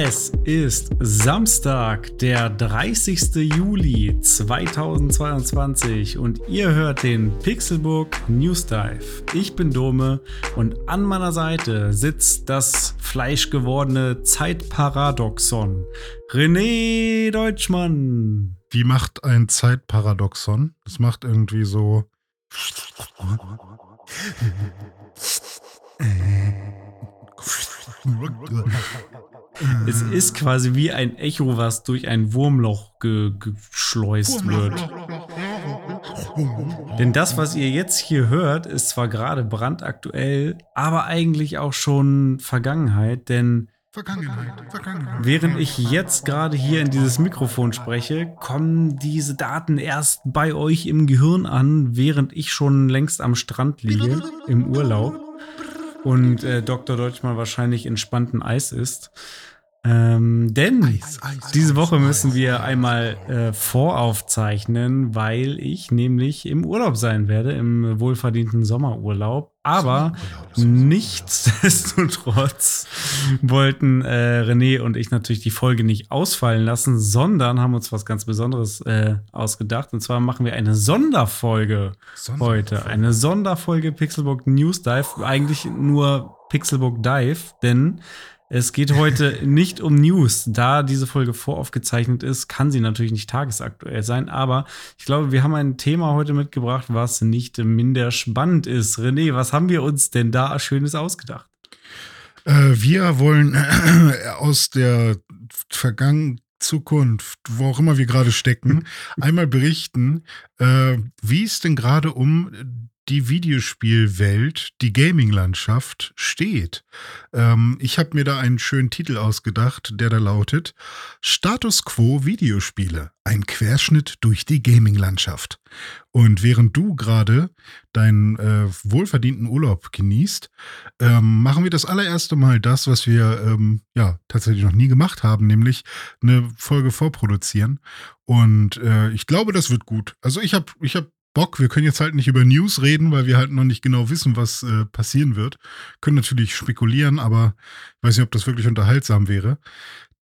Es ist Samstag, der 30. Juli 2022 und ihr hört den Pixelbook News Dive. Ich bin Dome und an meiner Seite sitzt das fleischgewordene Zeitparadoxon. René Deutschmann. Wie macht ein Zeitparadoxon? Es macht irgendwie so. Es ist quasi wie ein Echo, was durch ein Wurmloch ge geschleust wird. Denn das, was ihr jetzt hier hört, ist zwar gerade brandaktuell, aber eigentlich auch schon Vergangenheit, denn Vergangenheit, Vergangenheit. Während ich jetzt gerade hier in dieses Mikrofon spreche, kommen diese Daten erst bei euch im Gehirn an, während ich schon längst am Strand liege, im Urlaub und äh, Dr. Deutschmann wahrscheinlich entspannten Eis ist. Ähm, denn Eis, Eis, diese Eis, Woche müssen wir einmal äh, voraufzeichnen, weil ich nämlich im Urlaub sein werde, im wohlverdienten Sommerurlaub. Aber nichtsdestotrotz wollten äh, René und ich natürlich die Folge nicht ausfallen lassen, sondern haben uns was ganz Besonderes äh, ausgedacht. Und zwar machen wir eine Sonderfolge heute. Eine Sonderfolge Pixelbook News Dive. Eigentlich nur Pixelbook Dive, denn es geht heute nicht um News. Da diese Folge voraufgezeichnet ist, kann sie natürlich nicht tagesaktuell sein. Aber ich glaube, wir haben ein Thema heute mitgebracht, was nicht minder spannend ist. René, was haben wir uns denn da Schönes ausgedacht? Äh, wir wollen aus der vergangenen Zukunft, wo auch immer wir gerade stecken, einmal berichten, äh, wie es denn gerade um die Videospielwelt, die Gaming-Landschaft steht. Ähm, ich habe mir da einen schönen Titel ausgedacht, der da lautet Status Quo Videospiele, ein Querschnitt durch die Gaming-Landschaft. Und während du gerade deinen äh, wohlverdienten Urlaub genießt, ähm, machen wir das allererste Mal das, was wir ähm, ja tatsächlich noch nie gemacht haben, nämlich eine Folge vorproduzieren. Und äh, ich glaube, das wird gut. Also ich habe ich hab Bock. Wir können jetzt halt nicht über News reden, weil wir halt noch nicht genau wissen, was äh, passieren wird. Können natürlich spekulieren, aber ich weiß nicht, ob das wirklich unterhaltsam wäre.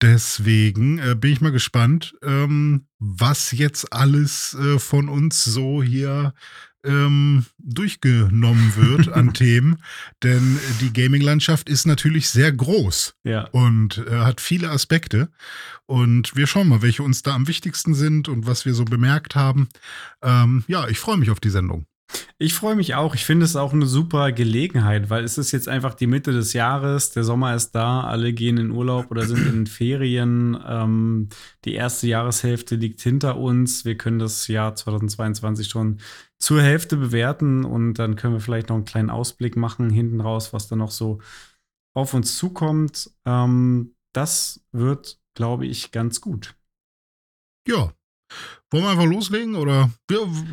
Deswegen äh, bin ich mal gespannt, ähm, was jetzt alles äh, von uns so hier ähm, durchgenommen wird an Themen. Denn die Gaming-Landschaft ist natürlich sehr groß Ja. und äh, hat viele Aspekte. Und wir schauen mal, welche uns da am wichtigsten sind und was wir so bemerkt haben. Ähm, ja, ich freue mich auf die Sendung. Ich freue mich auch. Ich finde es auch eine super Gelegenheit, weil es ist jetzt einfach die Mitte des Jahres. Der Sommer ist da, alle gehen in Urlaub oder sind in Ferien. Ähm, die erste Jahreshälfte liegt hinter uns. Wir können das Jahr 2022 schon zur Hälfte bewerten und dann können wir vielleicht noch einen kleinen Ausblick machen hinten raus, was da noch so auf uns zukommt. Ähm, das wird, glaube ich, ganz gut. Ja. Wollen wir einfach loslegen? Oder,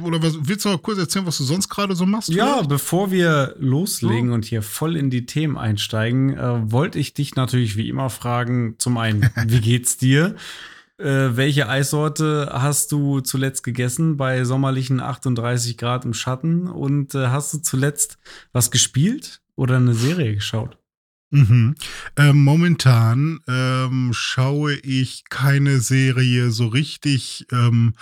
oder willst du noch kurz erzählen, was du sonst gerade so machst? Ja, vielleicht? bevor wir loslegen Ja. und hier voll in die Themen einsteigen, äh, wollte ich dich natürlich wie immer fragen: Zum einen, wie geht's dir? Äh, welche Eissorte hast du zuletzt gegessen bei sommerlichen 38 Grad im Schatten? Und äh, hast du zuletzt was gespielt oder eine Serie geschaut? Mhm. Ähm, momentan ähm, schaue ich keine Serie so richtig ähm,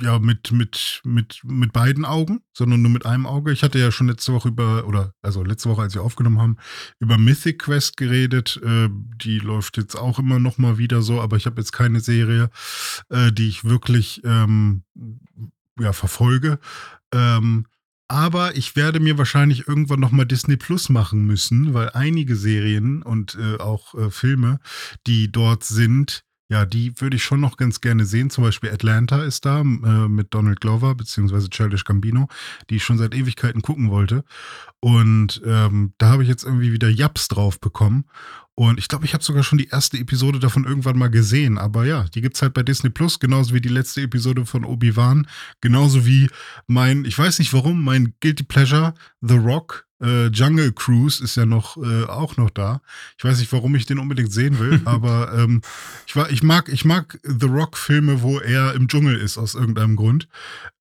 ja, mit, mit, mit, mit beiden Augen, sondern nur mit einem Auge. Ich hatte ja schon letzte Woche über, oder also letzte Woche, als wir aufgenommen haben, über Mythic Quest geredet. Äh, die läuft jetzt auch immer noch mal wieder so, aber ich habe jetzt keine Serie, äh, die ich wirklich ähm, ja, verfolge. Ähm, aber ich werde mir wahrscheinlich irgendwann noch mal Disney Plus machen müssen, weil einige Serien und äh, auch äh, Filme, die dort sind, Ja, die würde ich schon noch ganz gerne sehen. Zum Beispiel Atlanta ist da äh, mit Donald Glover beziehungsweise Childish Gambino, die ich schon seit Ewigkeiten gucken wollte. Und ähm, da habe ich jetzt irgendwie wieder Japs drauf bekommen. Und ich glaube, ich habe sogar schon die erste Episode davon irgendwann mal gesehen. Aber ja, die gibt es halt bei Disney Plus, genauso wie die letzte Episode von Obi-Wan. Genauso wie mein, ich weiß nicht warum, mein Guilty Pleasure, The Rock, äh, Jungle Cruise ist ja noch äh, auch noch da. Ich weiß nicht, warum ich den unbedingt sehen will, aber ähm, ich, war, ich mag ich mag The Rock Filme, wo er im Dschungel ist aus irgendeinem Grund.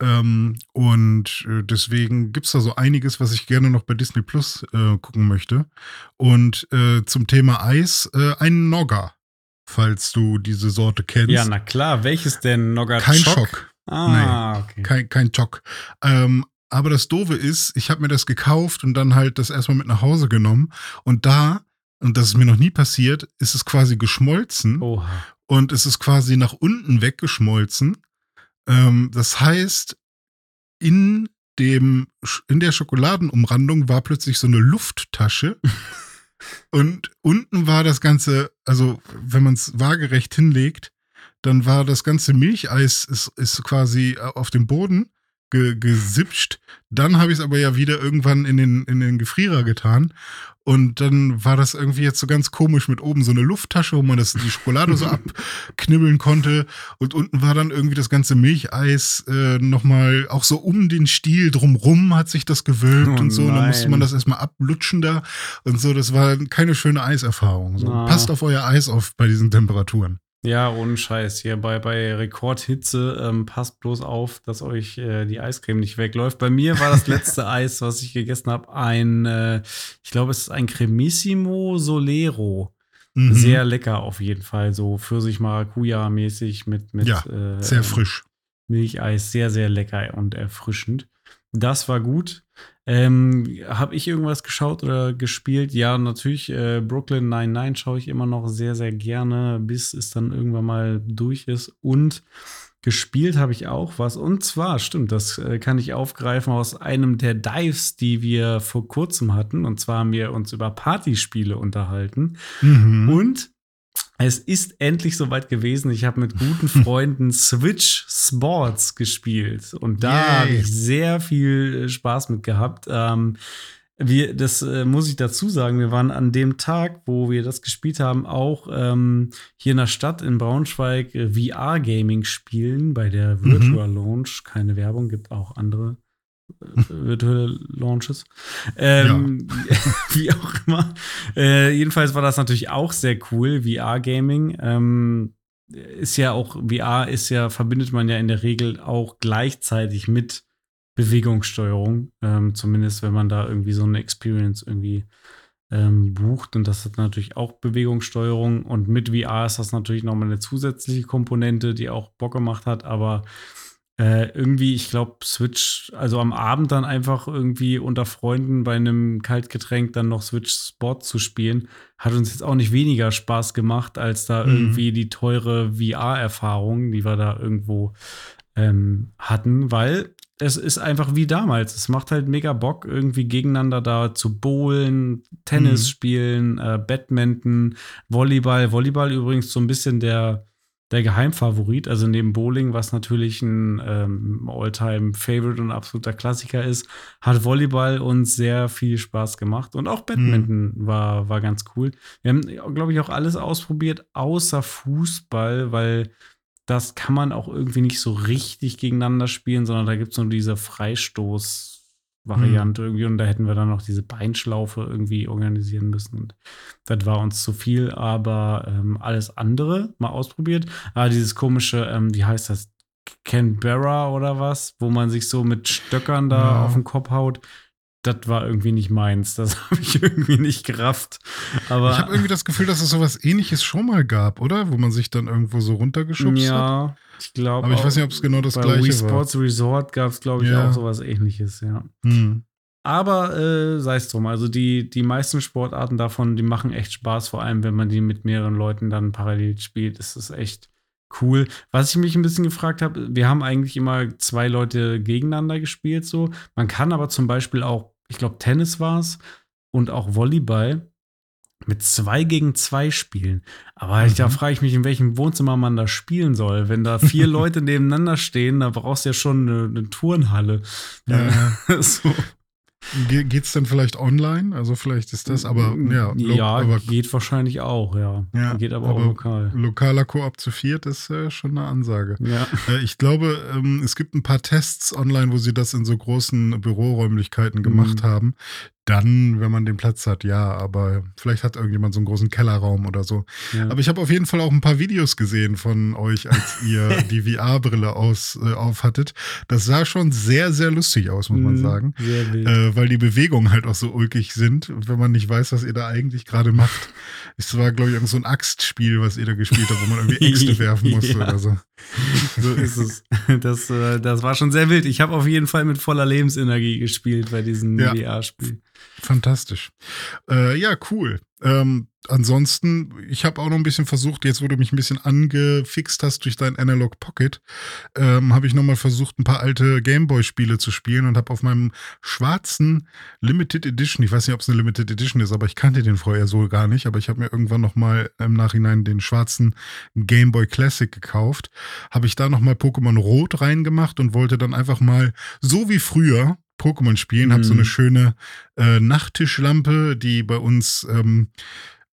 Ähm, und äh, deswegen gibt es da so einiges, was ich gerne noch bei Disney Plus äh, gucken möchte. Und äh, zum Thema Eis äh, ein Nogger, falls du diese Sorte kennst. Ja, na klar. Welches denn? Nogger Kein Schock. Schock. Ah, nee, okay. Kein, kein Chock. Ähm, aber das Doofe ist, ich habe mir das gekauft und dann halt das erstmal mit nach Hause genommen. Und da, und das ist mir noch nie passiert, ist es quasi geschmolzen. Oha. Und es ist quasi nach unten weggeschmolzen. Ähm, das heißt, in dem, in der Schokoladenumrandung war plötzlich so eine Lufttasche. und unten war das Ganze, also wenn man es waagerecht hinlegt, dann war das ganze Milcheis ist, ist quasi auf dem Boden ge, gesipscht. Dann habe ich es aber ja wieder irgendwann in den, in den Gefrierer getan. Und dann war das irgendwie jetzt so ganz komisch mit oben so eine Lufttasche, wo man das, die Schokolade so abknibbeln konnte. Und unten war dann irgendwie das ganze Milcheis äh, nochmal, auch so um den Stiel drumrum hat sich das gewölbt oh und so. Und dann musste man das erstmal ablutschen da und so. Das war keine schöne Eiserfahrung. So. Ah. Passt auf euer Eis auf bei diesen Temperaturen. Ja, ohne Scheiß. Hier bei, bei Rekordhitze ähm, passt bloß auf, dass euch äh, die Eiscreme nicht wegläuft. Bei mir war das letzte Eis, was ich gegessen habe, ein, äh, ich glaube, es ist ein Cremissimo Solero. Mhm. Sehr lecker auf jeden Fall. So Pfirsich-Maracuja-mäßig mit, mit ja, äh, sehr frisch. Milcheis. Sehr, sehr lecker und erfrischend. Das war gut. Ähm, Habe ich irgendwas geschaut oder gespielt? Ja, natürlich. Äh, Brooklyn 99 schaue ich immer noch sehr, sehr gerne, bis es dann irgendwann mal durch ist. Und gespielt habe ich auch was. Und zwar, stimmt, das äh, kann ich aufgreifen aus einem der Dives, die wir vor kurzem hatten. Und zwar haben wir uns über Partyspiele unterhalten. Mhm. Und es ist endlich soweit gewesen. Ich habe mit guten Freunden Switch Sports gespielt und da habe ich sehr viel Spaß mit gehabt. Ähm, wir, das äh, muss ich dazu sagen, wir waren an dem Tag, wo wir das gespielt haben, auch ähm, hier in der Stadt in Braunschweig äh, VR-Gaming spielen bei der mhm. Virtual mhm. Launch. Keine Werbung, gibt auch andere virtuelle Launches. Ähm, ja. wie auch immer. Äh, jedenfalls war das natürlich auch sehr cool, VR-Gaming. Ähm, ist ja auch, VR ist ja, verbindet man ja in der Regel auch gleichzeitig mit Bewegungssteuerung. Ähm, zumindest wenn man da irgendwie so eine Experience irgendwie ähm, bucht. Und das hat natürlich auch Bewegungssteuerung. Und mit VR ist das natürlich nochmal eine zusätzliche Komponente, die auch Bock gemacht hat. Aber äh, irgendwie, ich glaube, Switch, also am Abend dann einfach irgendwie unter Freunden bei einem Kaltgetränk dann noch Switch Sport zu spielen, hat uns jetzt auch nicht weniger Spaß gemacht, als da mhm. irgendwie die teure VR-Erfahrung, die wir da irgendwo ähm, hatten, weil es ist einfach wie damals. Es macht halt mega Bock, irgendwie gegeneinander da zu bowlen, Tennis mhm. spielen, äh, Badminton, Volleyball. Volleyball übrigens so ein bisschen der der Geheimfavorit. Also neben Bowling, was natürlich ein ähm, All-Time-Favorite und absoluter Klassiker ist, hat Volleyball uns sehr viel Spaß gemacht. Und auch Badminton mhm. war, war ganz cool. Wir haben, glaube ich, auch alles ausprobiert, außer Fußball, weil das kann man auch irgendwie nicht so richtig gegeneinander spielen, sondern da gibt es nur diese Freistoß- Variante mhm. irgendwie und da hätten wir dann noch diese Beinschlaufe irgendwie organisieren müssen. Und das war uns zu viel, aber ähm, alles andere mal ausprobiert. Ah, dieses komische, ähm, wie heißt das? Canberra oder was, wo man sich so mit Stöckern da ja. auf den Kopf haut. Das war irgendwie nicht meins. Das habe ich irgendwie nicht gerafft. Aber ich habe irgendwie das Gefühl, dass es sowas ähnliches schon mal gab, oder? Wo man sich dann irgendwo so runtergeschubst ja. hat. Ich glaube. Aber ich weiß nicht, ob es genau das bei gleiche Wii Sports Resort gab es, glaube ich, ja. auch sowas ähnliches, ja. Hm. Aber äh, sei es drum, also die, die meisten Sportarten davon, die machen echt Spaß, vor allem wenn man die mit mehreren Leuten dann parallel spielt. Das ist echt cool. Was ich mich ein bisschen gefragt habe, wir haben eigentlich immer zwei Leute gegeneinander gespielt, so. Man kann aber zum Beispiel auch, ich glaube, Tennis war es und auch Volleyball mit zwei gegen zwei spielen. Aber mhm. ich, da frage ich mich, in welchem Wohnzimmer man da spielen soll. Wenn da vier Leute nebeneinander stehen, da brauchst du ja schon eine, eine Turnhalle. Ja. so. Ge geht's dann vielleicht online? Also vielleicht ist das, aber ja. Ja, aber, geht wahrscheinlich auch, ja. ja geht aber, aber, auch lokal. Lokaler Koop zu viert ist äh, schon eine Ansage. Ja. Äh, ich glaube, ähm, es gibt ein paar Tests online, wo sie das in so großen Büroräumlichkeiten gemacht mhm. haben. Dann, wenn man den Platz hat, ja, aber vielleicht hat irgendjemand so einen großen Kellerraum oder so. Ja. Aber ich habe auf jeden Fall auch ein paar Videos gesehen von euch, als ihr die VR-Brille aus, äh, aufhattet. Das sah schon sehr, sehr lustig aus, muss man mhm, sagen. Äh, weil die Bewegungen halt auch so ulkig sind, wenn man nicht weiß, was ihr da eigentlich gerade macht. Es war, glaube ich, so ein Axtspiel, was ihr da gespielt habt, wo man irgendwie Äxte werfen musste ja. oder so. So ist es. Das, äh, das war schon sehr wild. Ich habe auf jeden Fall mit voller Lebensenergie gespielt bei diesem ja. VR-Spiel. Fantastisch. Äh, ja, cool. Ähm, ansonsten, ich habe auch noch ein bisschen versucht, jetzt wo du mich ein bisschen angefixt hast durch dein Analog Pocket, ähm, habe ich nochmal versucht, ein paar alte Gameboy-Spiele zu spielen und habe auf meinem schwarzen Limited Edition, ich weiß nicht, ob es eine Limited Edition ist, aber ich kannte den vorher so gar nicht, aber ich habe mir irgendwann nochmal im Nachhinein den schwarzen Gameboy Classic gekauft, habe ich da nochmal Pokémon Rot reingemacht und wollte dann einfach mal, so wie früher, Pokémon spielen, mhm. habe so eine schöne äh, Nachttischlampe, die bei uns ähm,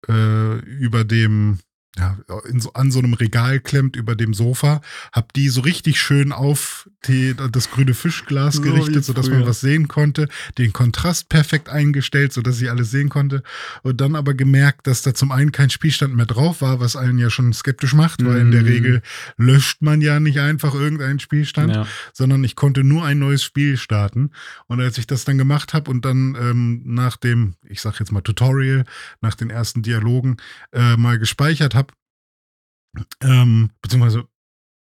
äh, über dem ja, so, an so einem Regal klemmt über dem Sofa, hab die so richtig schön auf die, das grüne Fischglas so gerichtet, sodass man was sehen konnte, den Kontrast perfekt eingestellt, sodass ich alles sehen konnte und dann aber gemerkt, dass da zum einen kein Spielstand mehr drauf war, was einen ja schon skeptisch macht, weil in der mhm. Regel löscht man ja nicht einfach irgendeinen Spielstand, ja. sondern ich konnte nur ein neues Spiel starten und als ich das dann gemacht habe und dann ähm, nach dem, ich sag jetzt mal Tutorial, nach den ersten Dialogen äh, mal gespeichert habe, ähm, beziehungsweise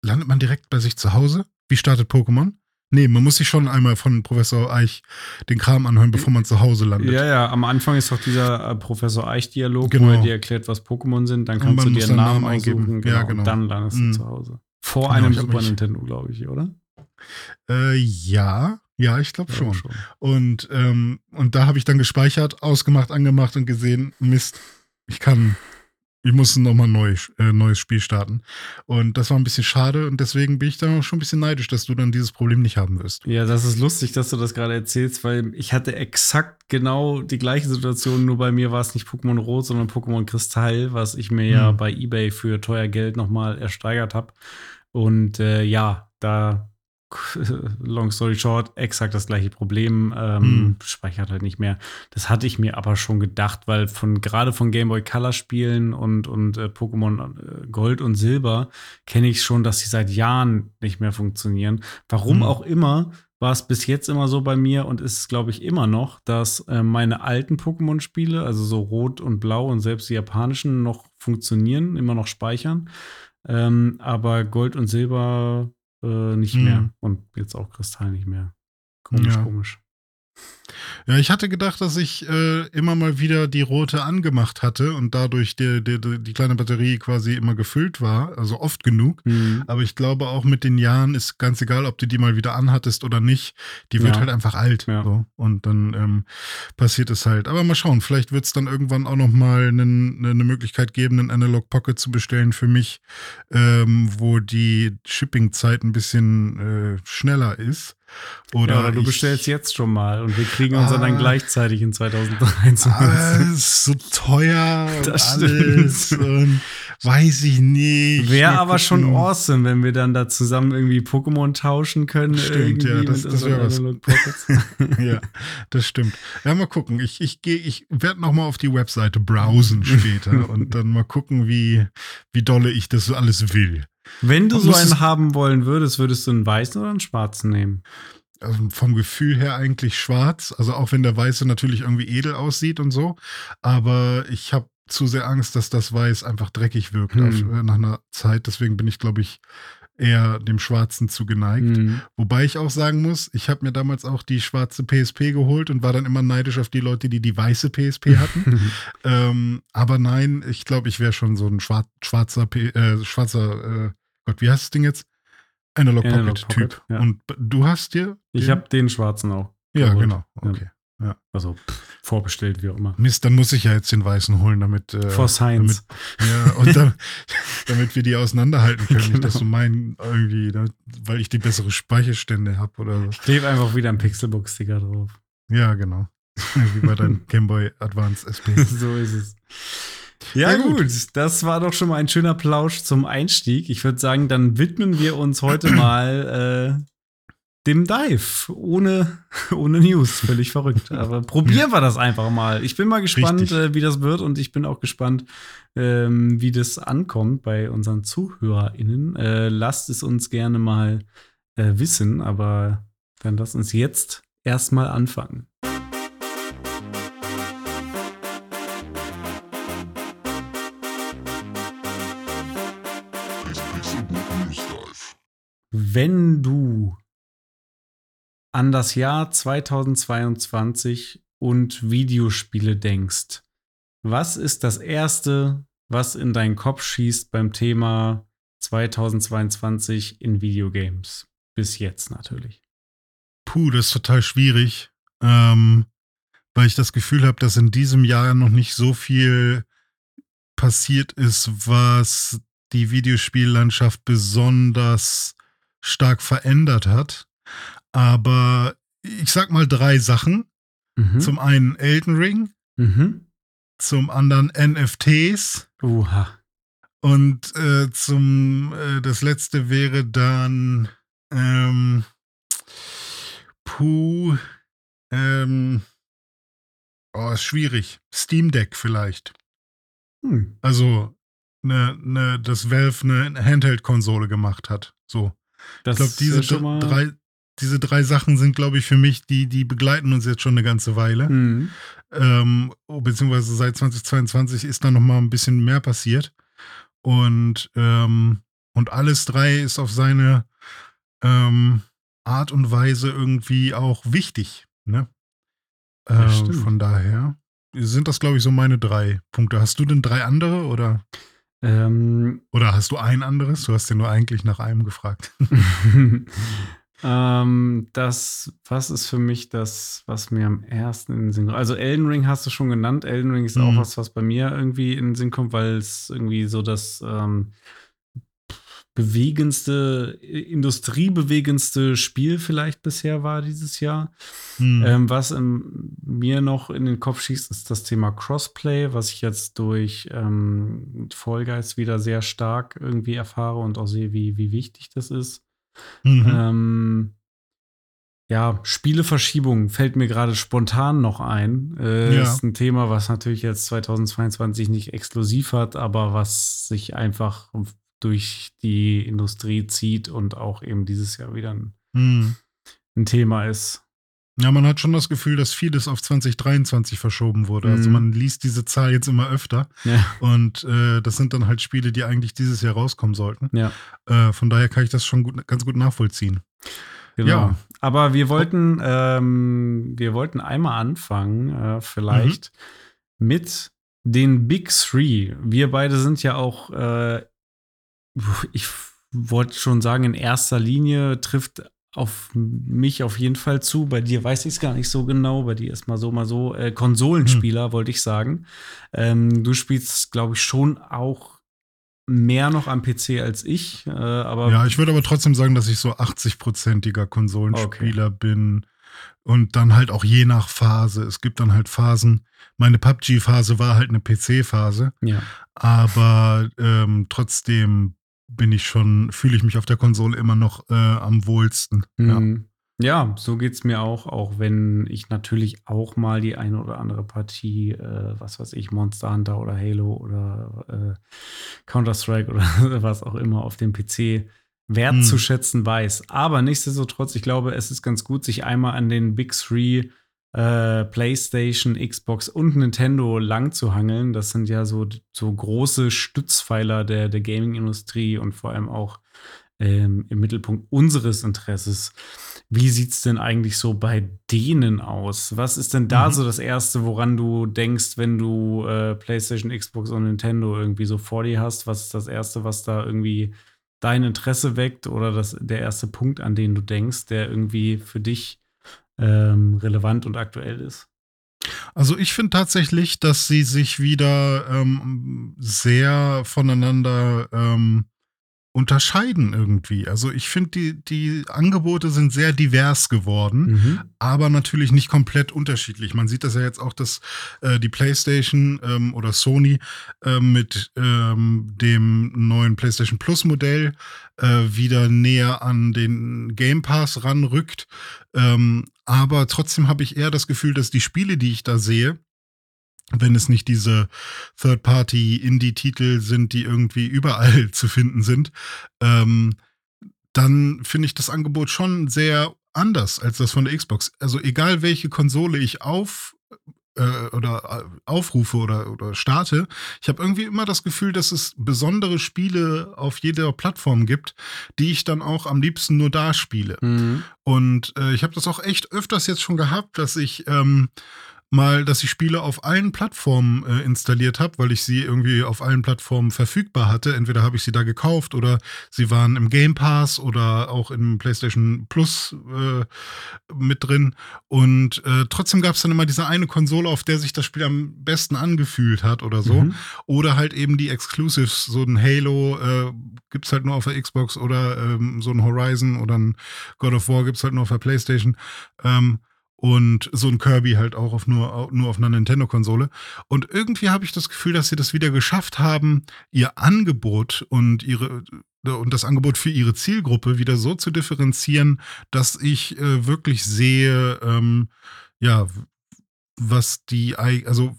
landet man direkt bei sich zu Hause? Wie startet Pokémon? Nee, man muss sich schon einmal von Professor Eich den Kram anhören, bevor man zu Hause landet. Ja, ja, am Anfang ist doch dieser äh, Professor Eich-Dialog, genau. wo er dir erklärt, was Pokémon sind. Dann kannst du dir einen Namen, eingeben genau, ja, genau. und dann landest du mhm. zu Hause. Vor genau, einem Super Nintendo, glaube ich, oder? Äh, ja, ja, ich glaube schon. schon. Und, ähm, und da habe ich dann gespeichert, ausgemacht, angemacht und gesehen, Mist, ich kann ich musste nochmal ein neu, äh, neues Spiel starten. Und das war ein bisschen schade und deswegen bin ich da schon ein bisschen neidisch, dass du dann dieses Problem nicht haben wirst. Ja, das ist lustig, dass du das gerade erzählst, weil ich hatte exakt genau die gleiche Situation, nur bei mir war es nicht Pokémon Rot, sondern Pokémon Kristall, was ich mir hm. ja bei Ebay für teuer Geld nochmal ersteigert habe. Und äh, ja, da long story short, exakt das gleiche Problem. Ähm, hm. Speichert halt nicht mehr. Das hatte ich mir aber schon gedacht, weil von gerade von Game Boy Color Spielen und, und äh, Pokémon äh, Gold und Silber kenne ich schon, dass sie seit Jahren nicht mehr funktionieren. Warum hm. auch immer, war es bis jetzt immer so bei mir und ist es, glaube ich, immer noch, dass äh, meine alten Pokémon-Spiele, also so Rot und Blau und selbst die japanischen, noch funktionieren, immer noch speichern. Ähm, aber Gold und Silber äh, nicht mhm. mehr. Und jetzt auch Kristall nicht mehr. Komisch, ja. komisch. Ja, ich hatte gedacht, dass ich äh, immer mal wieder die rote angemacht hatte und dadurch die, die, die, kleine Batterie quasi immer gefüllt war, also oft genug. Mhm. Aber ich glaube auch mit den Jahren ist ganz egal, ob du die mal wieder anhattest oder nicht, die wird ja. halt einfach alt. Ja. So. Und dann ähm, passiert es halt. Aber mal schauen, vielleicht wird es dann irgendwann auch noch mal eine ne Möglichkeit geben, einen Analog Pocket zu bestellen für mich, ähm, wo die Shipping-Zeit ein bisschen äh, schneller ist. Oder, ja, oder du bestellst jetzt schon mal und wir kriegen uns ah, dann gleichzeitig in 2023. Ah, ist so teuer das und alles und weiß ich nicht. Wäre aber schon awesome, wenn wir dann da zusammen irgendwie Pokémon tauschen können. Stimmt, ja, das, das wäre was. ja, das stimmt. Ja, mal gucken. Ich, ich gehe, ich werde noch mal auf die Webseite browsen später und dann mal gucken, wie, wie dolle ich das alles will. Wenn du so einen haben wollen würdest, würdest du einen weißen oder einen schwarzen nehmen? Also vom Gefühl her eigentlich schwarz. Also auch wenn der weiße natürlich irgendwie edel aussieht und so. Aber ich habe zu sehr Angst, dass das Weiß einfach dreckig wirkt hm. auf, äh, nach einer Zeit. Deswegen bin ich, glaube ich, eher dem Schwarzen zugeneigt. Mhm. Wobei ich auch sagen muss, ich habe mir damals auch die schwarze PSP geholt und war dann immer neidisch auf die Leute, die die weiße PSP hatten. ähm, aber nein, ich glaube, ich wäre schon so ein schwarzer, P äh, schwarzer äh, Gott, wie heißt das Ding jetzt? Analog, Analog Pocket, Typ. Ja. Und du hast dir? Ich habe den schwarzen auch. Ja, genau. Okay. Ja. Also pff, vorbestellt, wie auch immer. Mist, dann muss ich ja jetzt den weißen holen, damit. Äh, For Science. Damit, ja, und dann, damit wir die auseinanderhalten können. Genau. Nicht, dass du meinen irgendwie, ne, weil ich die bessere Speicherstände habe oder so. Kleb einfach wieder ein Pixelbook-Sticker drauf. Ja, genau. Wie bei deinem Game Boy Advance SP. so ist es. Ja, Ja, gut. gut. das war doch schon mal ein schöner Plausch zum Einstieg. Ich würde sagen, dann widmen wir uns heute mal äh, dem Dive. Ohne, ohne News. Völlig verrückt. Aber probieren wir das einfach mal. Ich bin mal gespannt, Richtig. äh, wie das wird und ich bin auch gespannt, ähm, wie das ankommt bei unseren ZuhörerInnen. Äh, lasst es uns gerne mal äh, wissen, aber dann lasst uns jetzt erstmal anfangen. Wenn du an das Jahr 2022 und Videospiele denkst, was ist das Erste, was in deinen Kopf schießt beim Thema 2022 in Videogames? Bis jetzt natürlich. Puh, das ist total schwierig, ähm, weil ich das Gefühl habe, dass in diesem Jahr noch nicht so viel passiert ist, was die Videospiellandschaft besonders stark verändert hat. Aber ich sag mal drei Sachen. Mhm. Zum einen Elden Ring, mhm. zum anderen NFTs Uha. und äh, zum äh, das letzte wäre dann ähm, Puh, ähm, oh, ist schwierig. Steam Deck vielleicht. Hm. Also ne, ne, dass Valve eine Handheld-Konsole gemacht hat. So. Das Ich glaube, diese ja schon mal- drei, diese drei Sachen sind, glaube ich, für mich, die, die begleiten uns jetzt schon eine ganze Weile. Mhm. Ähm, oh, beziehungsweise seit 2022 ist da noch mal ein bisschen mehr passiert. Und, ähm, und alles drei ist auf seine ähm, Art und Weise irgendwie auch wichtig. Ne? Ja, stimmt. von daher sind das, glaube ich, so meine drei Punkte. Hast du denn drei andere oder, Ähm, oder hast du ein anderes? Du hast ja nur eigentlich nach einem gefragt. ähm, das, was ist für mich das, was mir am ersten in den Sinn kommt? Also Elden Ring hast du schon genannt. Elden Ring ist auch Mhm. was, was bei mir irgendwie in den Sinn kommt, weil es irgendwie so das ähm, bewegendste, industriebewegendste Spiel vielleicht bisher war dieses Jahr. Hm. Ähm, was ähm, mir noch in den Kopf schießt, ist das Thema Crossplay, was ich jetzt durch ähm, Fall Guys wieder sehr stark irgendwie erfahre und auch sehe, wie, wie wichtig das ist. Mhm. Ähm, ja, Spieleverschiebung fällt mir gerade spontan noch ein. Äh, Ja. Ist ein Thema, was natürlich jetzt 2022 nicht exklusiv hat, aber was sich einfach durch die Industrie zieht und auch eben dieses Jahr wieder ein, Hm. ein Thema ist. Ja, man hat schon das Gefühl, dass vieles auf 2023 verschoben wurde. Also Mhm. man liest diese Zahl jetzt immer öfter. Ja, Und äh, das sind dann halt Spiele, die eigentlich dieses Jahr rauskommen sollten. ja. Äh, von daher kann ich das schon gut, ganz gut nachvollziehen. Genau. Ja. Aber wir wollten, ähm, wir wollten einmal anfangen, äh, vielleicht mit den Big Three. Wir beide sind ja auch, äh, ich wollte schon sagen, in erster Linie trifft auf mich auf jeden Fall zu. Bei dir weiß ich es gar nicht so genau. Bei dir ist mal so, mal so. Äh, Konsolenspieler, wollte ich sagen. Ähm, du spielst, glaube ich, schon auch mehr noch am PC als ich. Äh, aber Ja, ich würde aber trotzdem sagen, dass ich so 80-prozentiger Konsolenspieler bin. Und dann halt auch je nach Phase. Es gibt dann halt Phasen. Meine PUBG-Phase war halt eine PC-Phase. ja. Aber ähm, trotzdem bin ich schon, fühle ich mich auf der Konsole immer noch äh, am wohlsten. Ja. Mhm. Ja, so geht's mir auch, auch wenn ich natürlich auch mal die eine oder andere Partie, äh, was weiß ich, Monster Hunter oder Halo oder äh, Counter-Strike oder was auch immer auf dem PC wertzuschätzen weiß. Aber nichtsdestotrotz, ich glaube, es ist ganz gut, sich einmal an den Big Three äh, PlayStation, Xbox und Nintendo lang zu hangeln. Das sind ja so, so große Stützpfeiler der, der Gaming-Industrie und vor allem auch ähm, im Mittelpunkt unseres Interesses. Wie sieht's denn eigentlich so bei denen aus? Was ist denn da Mhm. so das Erste, woran du denkst, wenn du äh, PlayStation, Xbox und Nintendo irgendwie so vor dir hast? Was ist das Erste, was da irgendwie dein Interesse weckt oder das, der erste Punkt, an den du denkst, der irgendwie für dich ähm, relevant und aktuell ist? Also ich finde tatsächlich, dass sie sich wieder ähm, sehr voneinander ähm, unterscheiden irgendwie. Also ich finde, die, die Angebote sind sehr divers geworden, mhm. aber natürlich nicht komplett unterschiedlich. Man sieht das ja jetzt auch, dass äh, die PlayStation ähm, oder Sony äh, mit ähm, dem neuen PlayStation Plus Modell äh, wieder näher an den Game Pass ranrückt. Ähm, aber trotzdem habe ich eher das Gefühl, dass die Spiele, die ich da sehe, wenn es nicht diese Third-Party-Indie-Titel sind, die irgendwie überall zu finden sind, ähm, dann finde ich das Angebot schon sehr anders als das von der Xbox. Also egal welche Konsole ich auf äh, oder äh, aufrufe oder, oder starte, ich habe irgendwie immer das Gefühl, dass es besondere Spiele auf jeder Plattform gibt, die ich dann auch am liebsten nur da spiele. Mhm. Und äh, ich habe das auch echt öfters jetzt schon gehabt, dass ich ähm, mal, dass ich Spiele auf allen Plattformen äh, installiert habe, weil ich sie irgendwie auf allen Plattformen verfügbar hatte. Entweder habe ich sie da gekauft oder sie waren im Game Pass oder auch im PlayStation Plus äh, mit drin. Und äh, trotzdem gab es dann immer diese eine Konsole, auf der sich das Spiel am besten angefühlt hat oder so. Mhm. Oder halt eben die Exclusives, so ein Halo äh, gibt es halt nur auf der Xbox oder ähm, so ein Horizon oder ein God of War gibt es halt nur auf der PlayStation. Ähm, und so ein Kirby halt auch auf nur, nur auf einer Nintendo-Konsole. Und irgendwie habe ich das Gefühl, dass sie das wieder geschafft haben, ihr Angebot und ihre und das Angebot für ihre Zielgruppe wieder so zu differenzieren, dass ich äh, wirklich sehe, ähm, ja, was die, also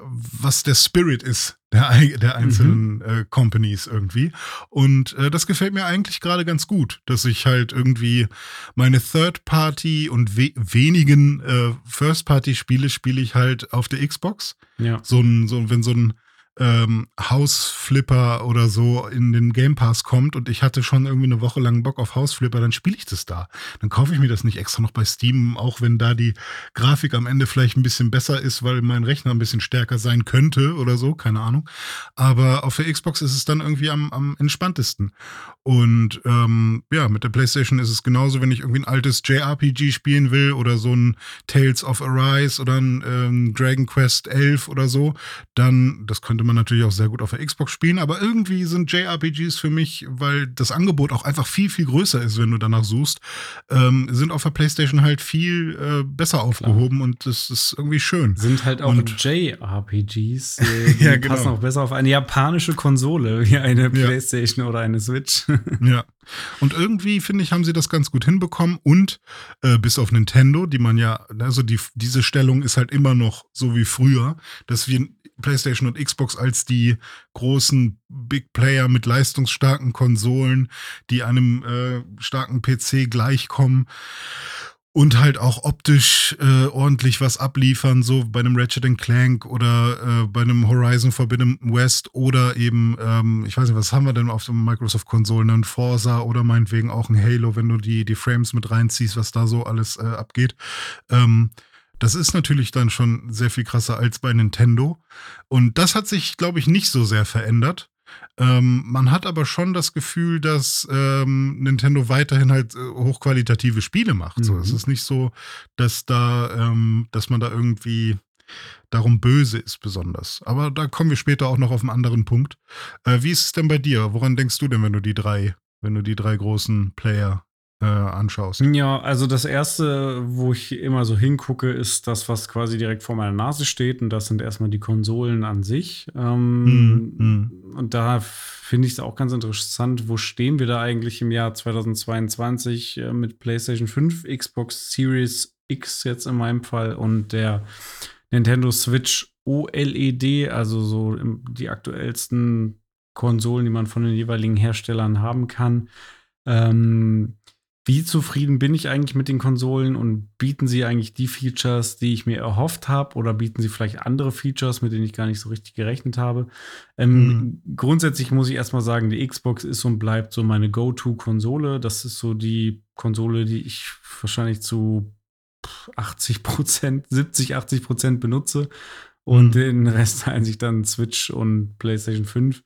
was der Spirit ist der, der einzelnen mhm. äh, Companies irgendwie. Und äh, das gefällt mir eigentlich gerade ganz gut, dass ich halt irgendwie meine Third-Party und we wenigen äh, First-Party-Spiele spiele ich halt auf der Xbox. Ja. So ein, so, wenn so ein ähm, Hausflipper oder so in den Game Pass kommt und ich hatte schon irgendwie eine Woche lang Bock auf Hausflipper, dann spiele ich das da. Dann kaufe ich mir das nicht extra noch bei Steam, auch wenn da die Grafik am Ende vielleicht ein bisschen besser ist, weil mein Rechner ein bisschen stärker sein könnte oder so, keine Ahnung. Aber auf der Xbox ist es dann irgendwie am, am entspanntesten. Und ähm, ja, mit der PlayStation ist es genauso, wenn ich irgendwie ein altes JRPG spielen will oder so ein Tales of Arise oder ein ähm, Dragon Quest 11 oder so, dann, das könnte man natürlich auch sehr gut auf der Xbox spielen, aber irgendwie sind JRPGs für mich, weil das Angebot auch einfach viel, viel größer ist, wenn du danach suchst, ähm, sind auf der PlayStation halt viel äh, besser aufgehoben Klar. und das ist irgendwie schön. Sind halt auch und JRPGs, äh, die ja, genau. passen auch besser auf eine japanische Konsole wie eine PlayStation ja. oder eine Switch. ja. Und irgendwie, finde ich, haben sie das ganz gut hinbekommen. Und äh, bis auf Nintendo, die man ja, also die, diese Stellung ist halt immer noch so wie früher, dass wir PlayStation und Xbox als die großen Big Player mit leistungsstarken Konsolen, die einem äh, starken PC gleichkommen und halt auch optisch äh, ordentlich was abliefern, so bei einem Ratchet Clank oder äh, bei einem Horizon Forbidden West oder eben, ähm, ich weiß nicht, was haben wir denn auf den Microsoft-Konsolen, ein Forza oder meinetwegen auch ein Halo, wenn du die, die Frames mit reinziehst, was da so alles äh, abgeht. Ähm, das ist natürlich dann schon sehr viel krasser als bei Nintendo. Und das hat sich, glaube ich, nicht so sehr verändert. Ähm, man hat aber schon das Gefühl, dass ähm, Nintendo weiterhin halt äh, hochqualitative Spiele macht. Mhm. So, es ist nicht so, dass da, ähm, dass man da irgendwie darum böse ist besonders. Aber da kommen wir später auch noch auf einen anderen Punkt. Äh, wie ist es denn bei dir? Woran denkst du denn, wenn du die drei, wenn du die drei großen Player äh, anschaust. Ja, also das erste, wo ich immer so hingucke, ist das, was quasi direkt vor meiner Nase steht. Und das sind erstmal die Konsolen an sich. Ähm, mm, Und da finde ich es auch ganz interessant, wo stehen wir da eigentlich im Jahr 2022 äh, mit PlayStation 5, Xbox Series X jetzt in meinem Fall und der Nintendo Switch OLED, also so die aktuellsten Konsolen, die man von den jeweiligen Herstellern haben kann. Ähm, wie zufrieden bin ich eigentlich mit den Konsolen und bieten sie eigentlich die Features, die ich mir erhofft habe, oder bieten sie vielleicht andere Features, mit denen ich gar nicht so richtig gerechnet habe? Ähm, mhm. Grundsätzlich muss ich erstmal sagen, die Xbox ist und bleibt so meine Go-To-Konsole. Das ist so die Konsole, die ich wahrscheinlich zu 80 Prozent, 70, 80 Prozent benutze und mhm. den Rest teilen sich dann Switch und PlayStation 5.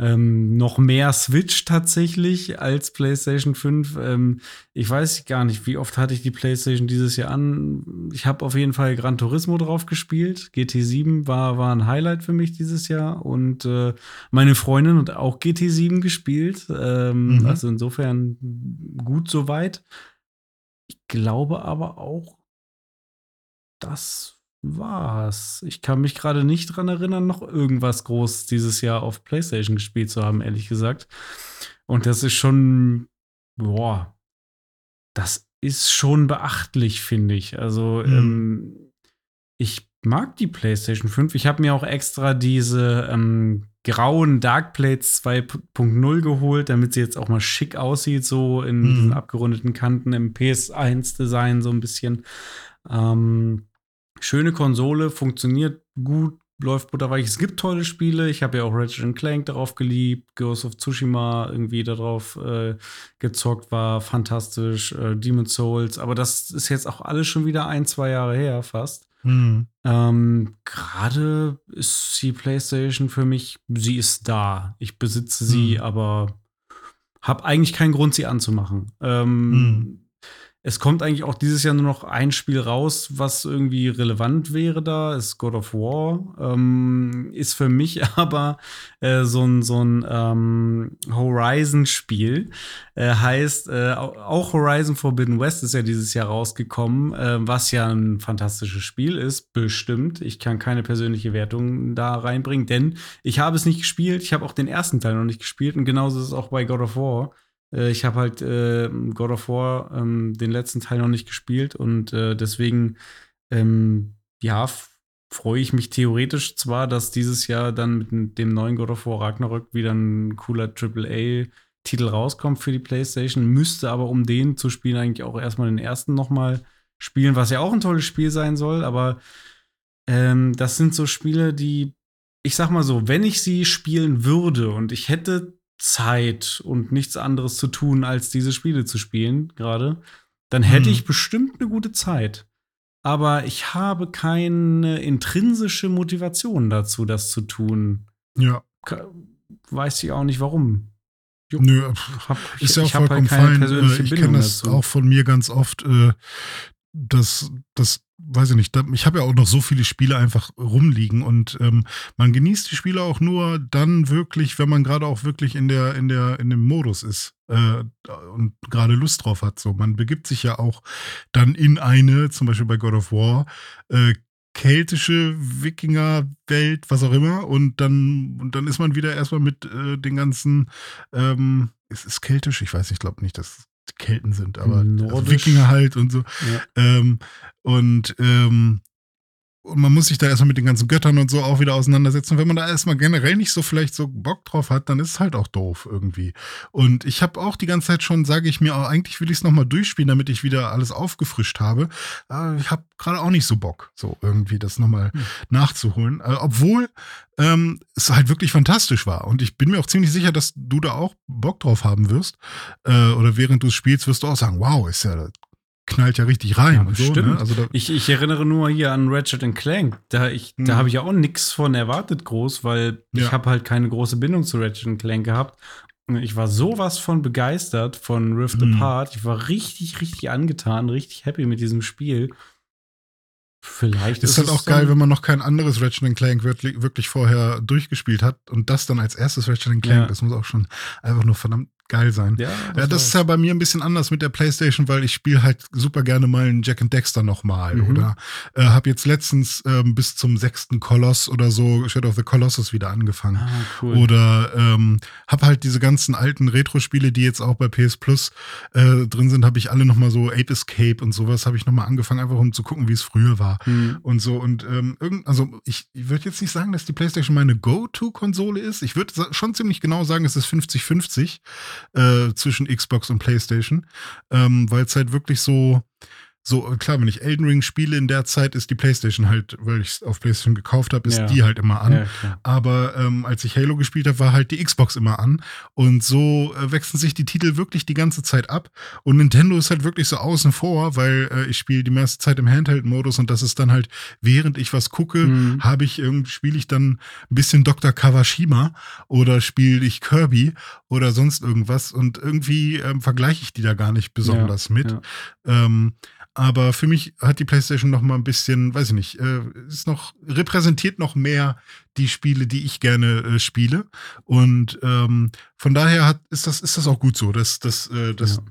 Ähm, noch mehr Switch tatsächlich als PlayStation 5. Ähm, ich weiß gar nicht, wie oft hatte ich die PlayStation dieses Jahr an. Ich habe auf jeden Fall Gran Turismo drauf gespielt. GT7 war, war ein Highlight für mich dieses Jahr. Und äh, meine Freundin hat auch GT7 gespielt. Ähm, mhm. Also insofern gut soweit. Ich glaube aber auch, das war's. Ich kann mich gerade nicht dran erinnern, noch irgendwas groß dieses Jahr auf PlayStation gespielt zu haben, ehrlich gesagt. Und das ist schon, boah, das ist schon beachtlich, finde ich. Also, mhm. ähm, ich mag die PlayStation 5. Ich habe mir auch extra diese ähm, grauen Darkplates 2.0 geholt, damit sie jetzt auch mal schick aussieht, so in mhm. diesen abgerundeten Kanten im PS1-Design so ein bisschen. Ähm, schöne Konsole, funktioniert gut, läuft butterweich. Es gibt tolle Spiele. Ich habe ja auch Ratchet Clank darauf geliebt, Ghost of Tsushima irgendwie darauf äh, gezockt, war fantastisch. Äh, Demon's Souls, aber das ist jetzt auch alles schon wieder ein, zwei Jahre her fast. Mhm. Ähm, Gerade ist die PlayStation für mich, sie ist da. Ich besitze sie, mhm. aber habe eigentlich keinen Grund, sie anzumachen. Ähm, mhm. Es kommt eigentlich auch dieses Jahr nur noch ein Spiel raus, was irgendwie relevant wäre da, ist God of War. Ähm, ist für mich aber äh, so ein, so ein ähm, Horizon-Spiel. Äh, heißt, äh, auch Horizon Forbidden West ist ja dieses Jahr rausgekommen, äh, was ja ein fantastisches Spiel ist, bestimmt. Ich kann keine persönliche Wertung da reinbringen, denn ich habe es nicht gespielt. Ich habe auch den ersten Teil noch nicht gespielt und genauso ist es auch bei God of War. Äh, ich habe halt äh, God of War ähm, den letzten Teil noch nicht gespielt und äh, deswegen, ähm, ja, freue ich mich theoretisch zwar, dass dieses Jahr dann mit dem neuen God of War Ragnarök wieder ein cooler AAA-Titel rauskommt für die PlayStation, müsste aber, um den zu spielen, eigentlich auch erstmal den ersten nochmal spielen, was ja auch ein tolles Spiel sein soll, aber ähm, das sind so Spiele, die, ich sag mal so, wenn ich sie spielen würde und ich hätte Zeit und nichts anderes zu tun, als diese Spiele zu spielen, gerade, dann hätte hm. ich bestimmt eine gute Zeit. Aber ich habe keine intrinsische Motivation dazu, das zu tun. Ja. Weiß ich auch nicht warum. Nö, hab, ist ja auch vollkommen halt fein. Ich kenne das dazu. auch von mir ganz oft, äh, dass, dass weiß ich nicht, ich habe ja auch noch so viele Spiele einfach rumliegen und ähm, man genießt die Spiele auch nur dann wirklich, wenn man gerade auch wirklich in der, in der, in dem Modus ist äh, und gerade Lust drauf hat. So, man begibt sich ja auch dann in eine, zum Beispiel bei God of War, äh, keltische Wikingerwelt, was auch immer, und dann, und dann ist man wieder erstmal mit äh, den ganzen, ähm, ist es keltisch? Ich weiß, ich glaube nicht, dass Kelten sind, aber also Wikinger halt und so. Ja. Ähm, und, ähm, und man muss sich da erstmal mit den ganzen Göttern und so auch wieder auseinandersetzen. Und wenn man da erstmal generell nicht so vielleicht so Bock drauf hat, dann ist es halt auch doof irgendwie. Und ich habe auch die ganze Zeit schon, sage ich mir, eigentlich will ich es nochmal durchspielen, damit ich wieder alles aufgefrischt habe. Aber ich habe gerade auch nicht so Bock, so irgendwie das nochmal hm. nachzuholen. Äh, obwohl ähm, es halt wirklich fantastisch war. Und ich bin mir auch ziemlich sicher, dass du da auch Bock drauf haben wirst. Äh, oder während du es spielst, wirst du auch sagen, wow, ist ja knallt ja richtig rein. Ja, so, ne? also ich, ich, erinnere nur hier an Ratchet Clank. Da, ich, mhm. da habe ich ja auch nichts von erwartet groß, weil ja. ich habe halt keine große Bindung zu Ratchet Clank gehabt. Ich war sowas von begeistert von Rift mhm. Apart. Ich war richtig, richtig angetan, richtig happy mit diesem Spiel. Vielleicht ist, ist halt auch geil, wenn man noch kein anderes Ratchet Clank wirklich, wirklich vorher durchgespielt hat und das dann als erstes Ratchet Clank. Ja. Das muss auch schon einfach nur verdammt geil sein. Ja, das, das ist ja bei mir ein bisschen anders mit der PlayStation, weil ich spiele halt super gerne mal einen Jack and Dexter nochmal mhm. oder äh, habe jetzt letztens ähm, bis zum sechsten Koloss oder so Shadow of the Colossus wieder angefangen. Ah, cool. Oder ähm, habe halt diese ganzen alten Retro-Spiele, die jetzt auch bei PS Plus äh, drin sind, habe ich alle nochmal so Ape Escape und sowas habe ich nochmal angefangen, einfach um zu gucken, wie es früher war mhm. und so und ähm, irgend, also ich, ich würde jetzt nicht sagen, dass die PlayStation meine Go-To-Konsole ist. Ich würde schon ziemlich genau sagen, es ist 50-50 äh, zwischen Xbox und PlayStation, ähm, weil es halt wirklich so so, klar, wenn ich Elden Ring spiele in der Zeit, ist die Playstation halt, weil ich es auf Playstation gekauft habe, ist Ja. die halt immer an. Ja. Aber ähm, als ich Halo gespielt habe, war halt die Xbox immer an. Und so äh, wechseln sich die Titel wirklich die ganze Zeit ab. Und Nintendo ist halt wirklich so außen vor, weil äh, ich spiele die meiste Zeit im Handheld-Modus und das ist dann halt, während ich was gucke, Mhm. habe ich irgendwie, spiele ich dann ein bisschen Dr. Kawashima oder spiele ich Kirby oder sonst irgendwas. Und irgendwie ähm, vergleiche ich die da gar nicht besonders mit. ja. Ähm, aber für mich hat die PlayStation noch mal ein bisschen, weiß ich nicht, äh, ist noch repräsentiert noch mehr die Spiele, die ich gerne äh, spiele. Und ähm, von daher hat, ist das ist das auch gut so, dass, dass, äh, dass Ja.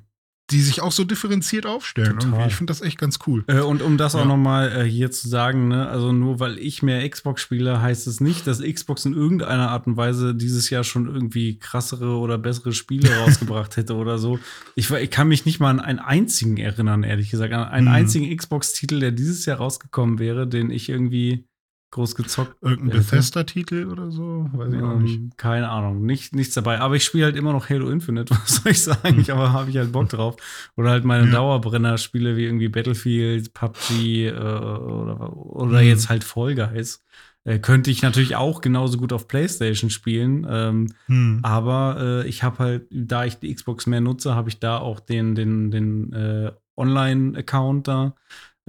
Die sich auch so differenziert aufstellen. Ich finde das echt ganz cool. Äh, und um das auch Ja. noch mal äh, hier zu sagen, ne, also nur weil ich mehr Xbox spiele, heißt es nicht, dass Xbox in irgendeiner Art und Weise dieses Jahr schon irgendwie krassere oder bessere Spiele rausgebracht hätte oder so. Ich, ich kann mich nicht mal an einen einzigen erinnern, ehrlich gesagt, an einen Mhm. einzigen Xbox-Titel, der dieses Jahr rausgekommen wäre, den ich irgendwie groß gezockt Irgendein. Bethesda-Titel oder so? Weiß ich auch nicht. Ähm, keine Ahnung, nicht, nichts dabei. Aber ich spiele halt immer noch Halo Infinite, was soll ich sagen? Hm. Ich aber habe ich halt Bock drauf. Oder halt meine Ja. Dauerbrenner-Spiele wie irgendwie Battlefield, PUBG äh, oder, oder Hm. jetzt halt Fall Guys. Äh, könnte ich natürlich auch genauso gut auf PlayStation spielen. Ähm, Hm. aber äh, ich habe halt, da ich die Xbox mehr nutze, habe ich da auch den, den, den äh, Online-Account da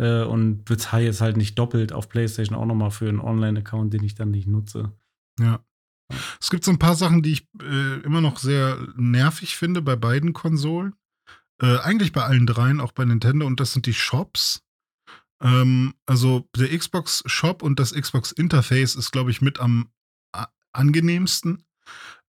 äh, und bezahle jetzt halt nicht doppelt auf PlayStation auch nochmal für einen Online-Account, den ich dann nicht nutze. Ja. Es gibt so ein paar Sachen, die ich äh, immer noch sehr nervig finde bei beiden Konsolen. Äh, eigentlich bei allen dreien, auch bei Nintendo, und das sind die Shops. Ähm, also der Xbox Shop und das Xbox Interface ist, glaube ich, mit am angenehmsten.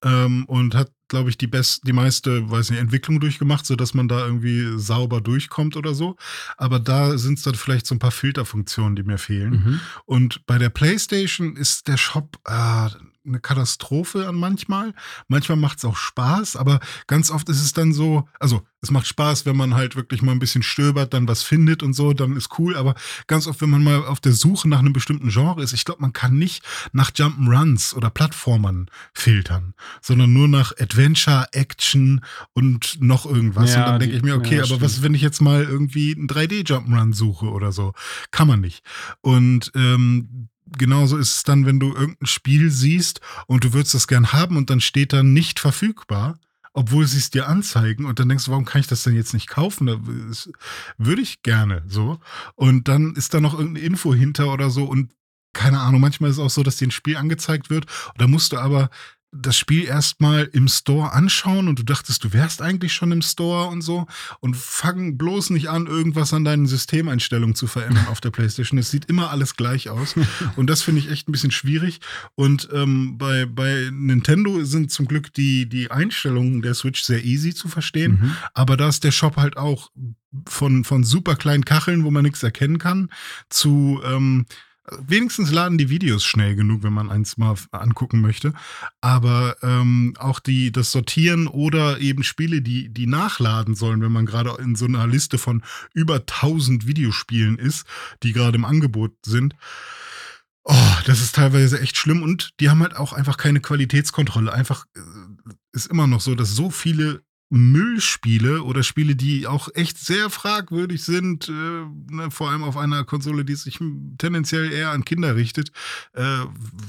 Ähm, und hat, glaube ich, die best, die meiste, weiß nicht, Entwicklung durchgemacht, sodass man da irgendwie sauber durchkommt oder so. Aber da sind es dann vielleicht so ein paar Filterfunktionen, die mir fehlen. Mhm. Und bei der PlayStation ist der Shop äh, eine Katastrophe an manchmal. Manchmal macht es auch Spaß, aber ganz oft ist es dann so, also es macht Spaß, wenn man halt wirklich mal ein bisschen stöbert, dann was findet und so, dann ist cool. Aber ganz oft, wenn man mal auf der Suche nach einem bestimmten Genre ist, ich glaube, man kann nicht nach Jump'n'Runs oder Plattformern filtern, sondern nur nach Adventure, Action und noch irgendwas. Ja, und dann denke ich mir, okay, ja, aber stimmt. was, wenn ich jetzt mal irgendwie einen 3D-Jump'n'Run suche oder so? Kann man nicht. Und ähm, genauso ist es dann, wenn du irgendein Spiel siehst und du würdest das gern haben und dann steht da nicht verfügbar, obwohl sie es dir anzeigen und dann denkst du, warum kann ich das denn jetzt nicht kaufen? Da ist- würde ich gerne so. Und dann ist da noch irgendeine Info hinter oder so und keine Ahnung, manchmal ist es auch so, dass dir ein Spiel angezeigt wird. Und da musst du aber das Spiel erstmal im Store anschauen und du dachtest, du wärst eigentlich schon im Store und so und fang bloß nicht an, irgendwas an deinen Systemeinstellungen zu verändern auf der Playstation. Es sieht immer alles gleich aus und das finde ich echt ein bisschen schwierig. Und ähm, bei, bei Nintendo sind zum Glück die, die Einstellungen der Switch sehr easy zu verstehen. Mhm. Aber da ist der Shop halt auch von, von super kleinen Kacheln, wo man nichts erkennen kann, zu ähm, wenigstens laden die Videos schnell genug, wenn man eins mal angucken möchte. Aber ähm, auch die, das Sortieren oder eben Spiele, die, die nachladen sollen, wenn man gerade in so einer Liste von über 1000 Videospielen ist, die gerade im Angebot sind. Oh, das ist teilweise echt schlimm und die haben halt auch einfach keine Qualitätskontrolle. Einfach äh, ist immer noch so, dass so viele Müllspiele oder Spiele, die auch echt sehr fragwürdig sind, äh, ne, vor allem auf einer Konsole, die sich tendenziell eher an Kinder richtet, äh,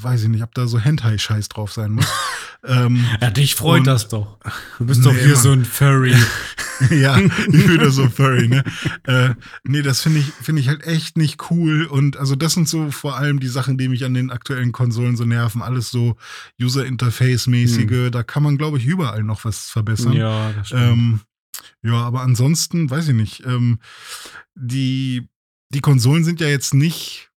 weiß ich nicht, ob da so Hentai-Scheiß drauf sein muss. ähm, Ja, dich freut das doch. Du bist doch Nee, hier Mann. so ein Furry. ja, ich bin da so furry, ne? Äh, nee, das finde ich, finde ich halt echt nicht cool. Und also das sind so vor allem die Sachen, die mich an den aktuellen Konsolen so nerven. Alles so User-Interface-mäßige. Da kann man, glaube ich, überall noch was verbessern. ja, das stimmt. Ähm, ja, aber ansonsten, weiß ich nicht. Ähm, die, die Konsolen sind ja jetzt nicht,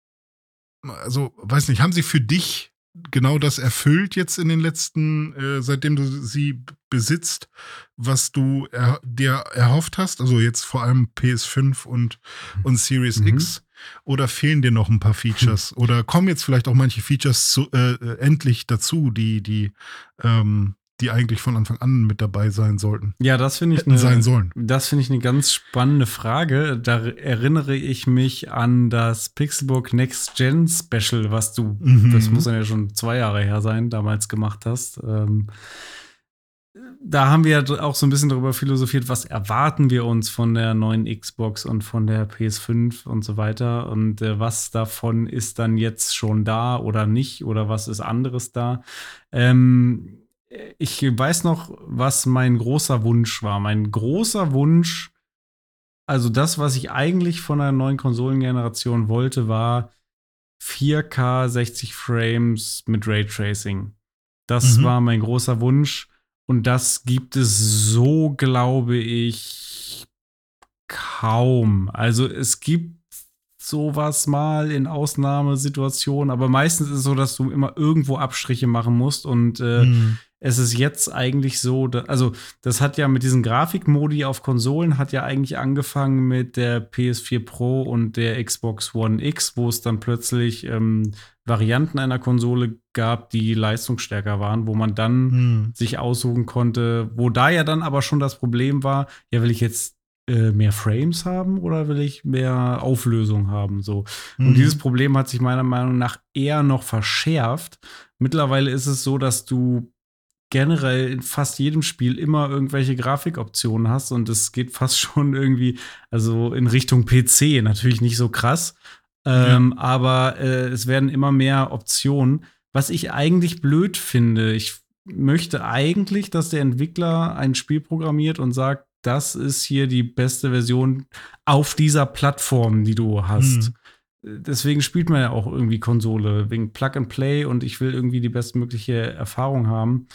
also, weiß nicht, haben sie für dich genau das erfüllt jetzt in den letzten, äh, seitdem du sie besitzt, was du er, dir erhofft hast? Also jetzt vor allem PS5 und, und Series Mhm. X. Oder fehlen dir noch ein paar Features? Oder kommen jetzt vielleicht auch manche Features zu, äh, äh, endlich dazu, die, die, ähm, die eigentlich von Anfang an mit dabei sein sollten? ja, das finde ich hätten sein sollen. Das finde ich eine ganz spannende Frage. Da erinnere ich mich an das Pixelbook Next Gen Special, was du, Mhm. das muss dann ja schon zwei Jahre her sein, damals gemacht hast. Ähm, da haben wir auch so ein bisschen darüber philosophiert, was erwarten wir uns von der neuen Xbox und von der PS5 und so weiter und äh, was davon ist dann jetzt schon da oder nicht oder was ist anderes da. Ähm, ich weiß noch, was mein großer Wunsch war. Mein großer Wunsch, also das, was ich eigentlich von einer neuen Konsolengeneration wollte, war 4K 60 Frames mit Raytracing. Das mhm. war mein großer Wunsch. Und das gibt es so, glaube ich, kaum. Also es gibt sowas mal in Ausnahmesituationen, aber meistens ist es so, dass du immer irgendwo Abstriche machen musst und äh, mhm es ist jetzt eigentlich so, da, also das hat ja mit diesen Grafikmodi auf Konsolen hat ja eigentlich angefangen mit der PS4 Pro und der Xbox One X, wo es dann plötzlich ähm, Varianten einer Konsole gab, die leistungsstärker waren, wo man dann hm. sich aussuchen konnte, wo da ja dann aber schon das Problem war, ja, will ich jetzt äh, mehr Frames haben oder will ich mehr Auflösung haben? So. Mhm. Und dieses Problem hat sich meiner Meinung nach eher noch verschärft. Mittlerweile ist es so, dass du generell in fast jedem Spiel immer irgendwelche Grafikoptionen hast und es geht fast schon irgendwie, also in Richtung PC, natürlich nicht so krass, ähm, ja. aber äh, es werden immer mehr Optionen, was ich eigentlich blöd finde. Ich möchte eigentlich, dass der Entwickler ein Spiel programmiert und sagt, das ist hier die beste Version auf dieser Plattform, die du hast. Hm. Deswegen spielt man ja auch irgendwie Konsole, wegen Plug and Play und ich will irgendwie die bestmögliche Erfahrung haben.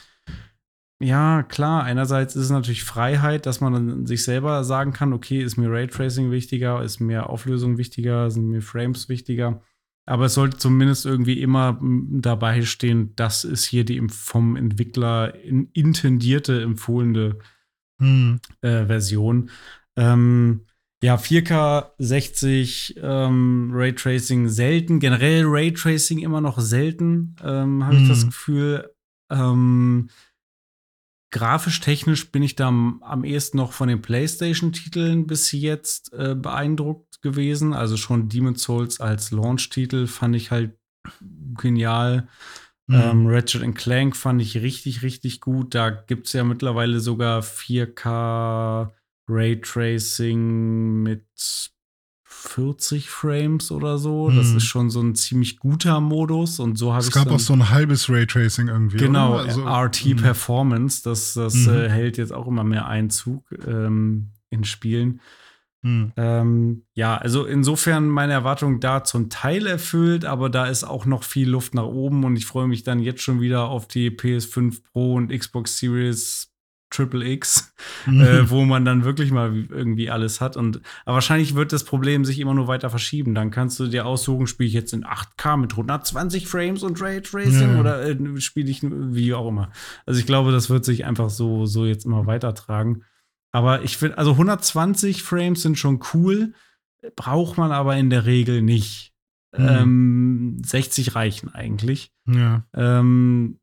Ja, klar. Einerseits ist es natürlich Freiheit, dass man dann sich selber sagen kann, okay, ist mir Raytracing wichtiger, ist mir Auflösung wichtiger, sind mir Frames wichtiger. Aber es sollte zumindest irgendwie immer dabei stehen, das ist hier die vom Entwickler intendierte, empfohlene hm. äh, Version. Ähm, ja, 4K 60 ähm, Raytracing selten, generell Raytracing immer noch selten, ähm, habe hm. ich das hm. Gefühl. Ähm, Grafisch, technisch bin ich da am, ehesten noch von den PlayStation-Titeln bis jetzt äh, beeindruckt gewesen. Also schon Demon's Souls als Launch-Titel fand ich halt genial. Mhm. Ähm, Ratchet Clank fand ich richtig, richtig gut. Da gibt es ja mittlerweile sogar 4K Raytracing mit 40 Frames oder so. Das hm. ist schon so ein ziemlich guter Modus und so habe ich Es gab auch so ein halbes Raytracing irgendwie. Genau, also, RT hm. Performance, das, das mhm. äh, hält jetzt auch immer mehr Einzug ähm, in Spielen. Hm. Ähm, ja, also insofern meine Erwartung da zum Teil erfüllt, aber da ist auch noch viel Luft nach oben und ich freue mich dann jetzt schon wieder auf die PS5 Pro und Xbox Series Triple X, mhm. äh, wo man dann wirklich mal irgendwie alles hat. Und aber wahrscheinlich wird das Problem sich immer nur weiter verschieben. Dann kannst du dir aussuchen, spiele ich jetzt in 8K mit 120 Frames und Raytracing ja. oder äh, spiele ich wie auch immer. Also ich glaube, das wird sich einfach so, so jetzt immer weitertragen. Aber ich finde, also 120 Frames sind schon cool, braucht man aber in der Regel nicht. Mhm. Ähm, 60 reichen eigentlich. Ja. Ähm,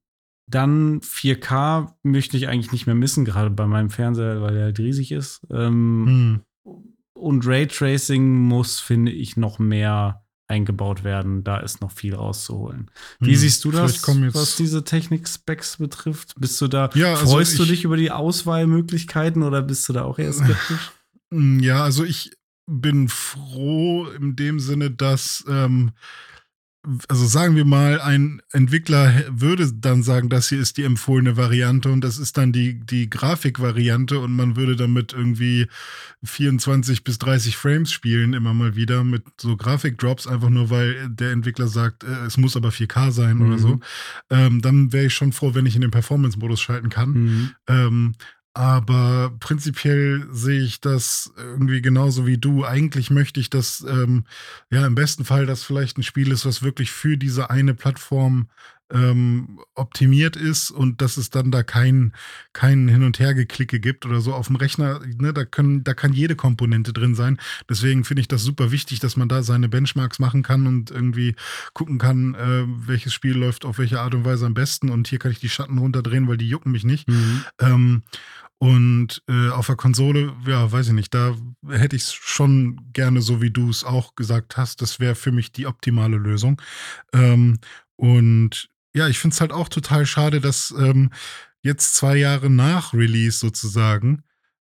dann 4K möchte ich eigentlich nicht mehr missen, gerade bei meinem Fernseher, weil er halt riesig ist. Ähm, hm. Und Raytracing muss, finde ich, noch mehr eingebaut werden. Da ist noch viel rauszuholen. Wie hm. siehst du das, was diese Technik-Specs betrifft? Bist du da, ja, also freust du dich über die Auswahlmöglichkeiten oder bist du da auch eher skeptisch? Ja, also ich bin froh in dem Sinne, dass ähm, also sagen wir mal, ein Entwickler würde dann sagen, das hier ist die empfohlene Variante und das ist dann die, die Grafikvariante und man würde damit irgendwie 24 bis 30 Frames spielen, immer mal wieder mit so Grafikdrops, einfach nur weil der Entwickler sagt, äh, es muss aber 4K sein mhm. oder so. Ähm, dann wäre ich schon froh, wenn ich in den Performance-Modus schalten kann. Mhm. Ähm, aber prinzipiell sehe ich das irgendwie genauso wie du. Eigentlich möchte ich, dass ähm, ja im besten Fall das vielleicht ein Spiel ist, was wirklich für diese eine Plattform ähm, optimiert ist und dass es dann da kein, kein Hin- und Hergeklicke gibt oder so auf dem Rechner. Ne, da, können, da kann jede Komponente drin sein. Deswegen finde ich das super wichtig, dass man da seine Benchmarks machen kann und irgendwie gucken kann, äh, welches Spiel läuft auf welche Art und Weise am besten. Und hier kann ich die Schatten runterdrehen, weil die jucken mich nicht. Mhm. Ähm, und äh, auf der Konsole, ja, weiß ich nicht, da hätte ich es schon gerne, so wie du es auch gesagt hast. Das wäre für mich die optimale Lösung. Ähm, und ja, ich finde es halt auch total schade, dass ähm, jetzt zwei Jahre nach Release sozusagen,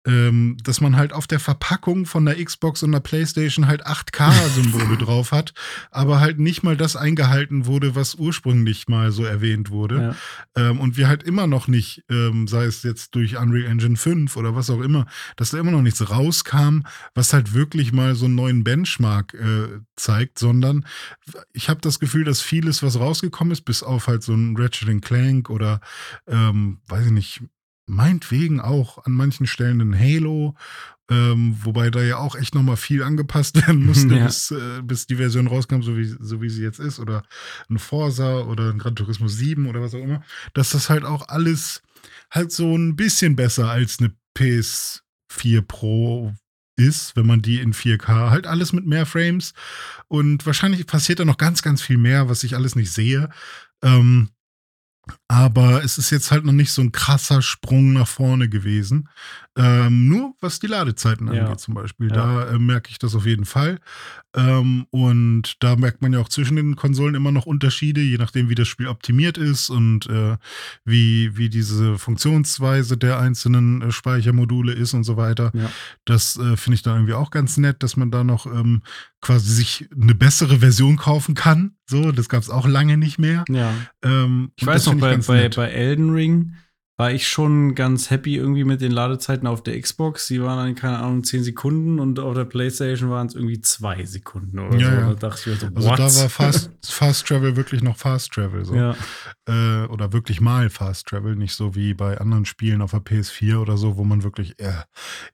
ähm, dass man halt auf der Verpackung von der Xbox und der PlayStation halt 8K-Symbole drauf hat, aber halt nicht mal das eingehalten wurde, was ursprünglich mal so erwähnt wurde. Ja. Ähm, und wir halt immer noch nicht, ähm, sei es jetzt durch Unreal Engine 5 oder was auch immer, dass da immer noch nichts rauskam, was halt wirklich mal so einen neuen Benchmark äh, zeigt, sondern ich habe das Gefühl, dass vieles, was rausgekommen ist, bis auf halt so ein Ratchet Clank oder ähm, weiß ich nicht, meinetwegen auch an manchen Stellen ein Halo, ähm, wobei da ja auch echt nochmal viel angepasst werden musste, ja. bis, äh, bis die Version rauskam, so wie, so wie sie jetzt ist, oder ein Forsa oder ein Gran Turismo 7 oder was auch immer, dass das halt auch alles halt so ein bisschen besser als eine PS4 Pro ist, wenn man die in 4K halt alles mit mehr Frames und wahrscheinlich passiert da noch ganz, ganz viel mehr, was ich alles nicht sehe. Ähm, aber es ist jetzt halt noch nicht so ein krasser Sprung nach vorne gewesen. Ähm, nur was die Ladezeiten angeht ja. zum Beispiel. Ja. Da äh, merke ich das auf jeden Fall. Ähm, und da merkt man ja auch zwischen den Konsolen immer noch Unterschiede, je nachdem, wie das Spiel optimiert ist und äh, wie, wie diese Funktionsweise der einzelnen äh, Speichermodule ist und so weiter. Ja. Das äh, finde ich da irgendwie auch ganz nett, dass man da noch ähm, quasi sich eine bessere Version kaufen kann. So, das gab es auch lange nicht mehr. Ähm, ich weiß noch, bei, bei, bei Elden Ring war ich schon ganz happy irgendwie mit den Ladezeiten auf der Xbox. Die waren dann, keine Ahnung, 10 Sekunden und auf der PlayStation waren es irgendwie 2 Sekunden oder ja, so. Ja. Da dachte ich mir so, also da war Fast, Fast Travel wirklich noch Fast Travel. So. Ja. Äh, oder wirklich mal Fast Travel, nicht so wie bei anderen Spielen auf der PS4 oder so, wo man wirklich äh,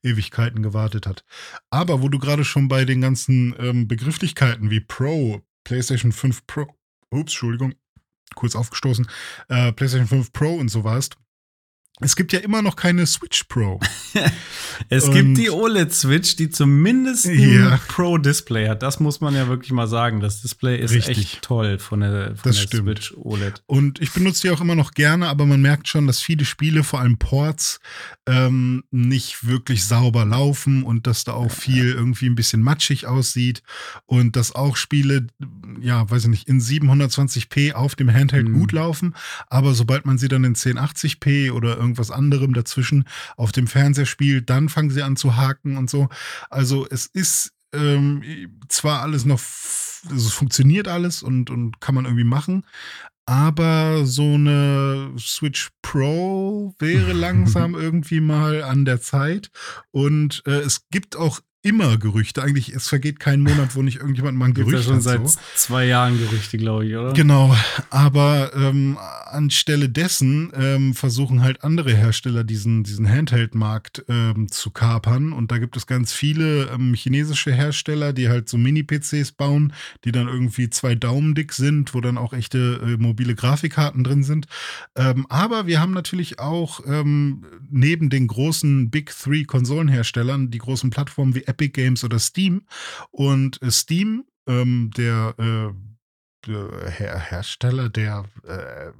Ewigkeiten gewartet hat. Aber wo du gerade schon bei den ganzen ähm, Begrifflichkeiten wie Pro, PlayStation 5 Pro, ups, Entschuldigung, kurz aufgestoßen, äh, PlayStation 5 Pro und so warst, es gibt ja immer noch keine Switch Pro. es und gibt die OLED-Switch, die zumindest ein. Pro-Display hat. Das muss man ja wirklich mal sagen. Das Display ist Richtig. echt toll von der, von der Switch OLED. Und ich benutze die auch immer noch gerne, aber man merkt schon, dass viele Spiele, vor allem Ports, ähm, nicht wirklich sauber laufen und dass da auch viel irgendwie ein bisschen matschig aussieht. Und dass auch Spiele, ja, weiß ich nicht, in 720p auf dem Handheld mhm. gut laufen, aber sobald man sie dann in 1080p oder irgendwas anderem dazwischen auf dem Fernseher spielt, dann fangen sie an zu haken und so. Also es ist ähm, zwar alles noch, also es funktioniert alles und, und kann man irgendwie machen, aber so eine Switch Pro wäre langsam irgendwie mal an der Zeit. Und äh, es gibt auch immer Gerüchte. Eigentlich, es vergeht kein Monat, wo nicht irgendjemand mal ein Gerücht ja schon hat. seit so. zwei Jahren Gerüchte, glaube ich, oder? Genau. Aber ähm, anstelle dessen ähm, versuchen halt andere Hersteller diesen, diesen Handheld-Markt ähm, zu kapern. Und da gibt es ganz viele ähm, chinesische Hersteller, die halt so Mini-PCs bauen, die dann irgendwie zwei Daumen dick sind, wo dann auch echte äh, mobile Grafikkarten drin sind. Ähm, aber wir haben natürlich auch ähm, neben den großen Big Three Konsolenherstellern die großen Plattformen wie Epic Games oder Steam. Und äh, Steam, ähm, der, äh, Her Hersteller, der äh,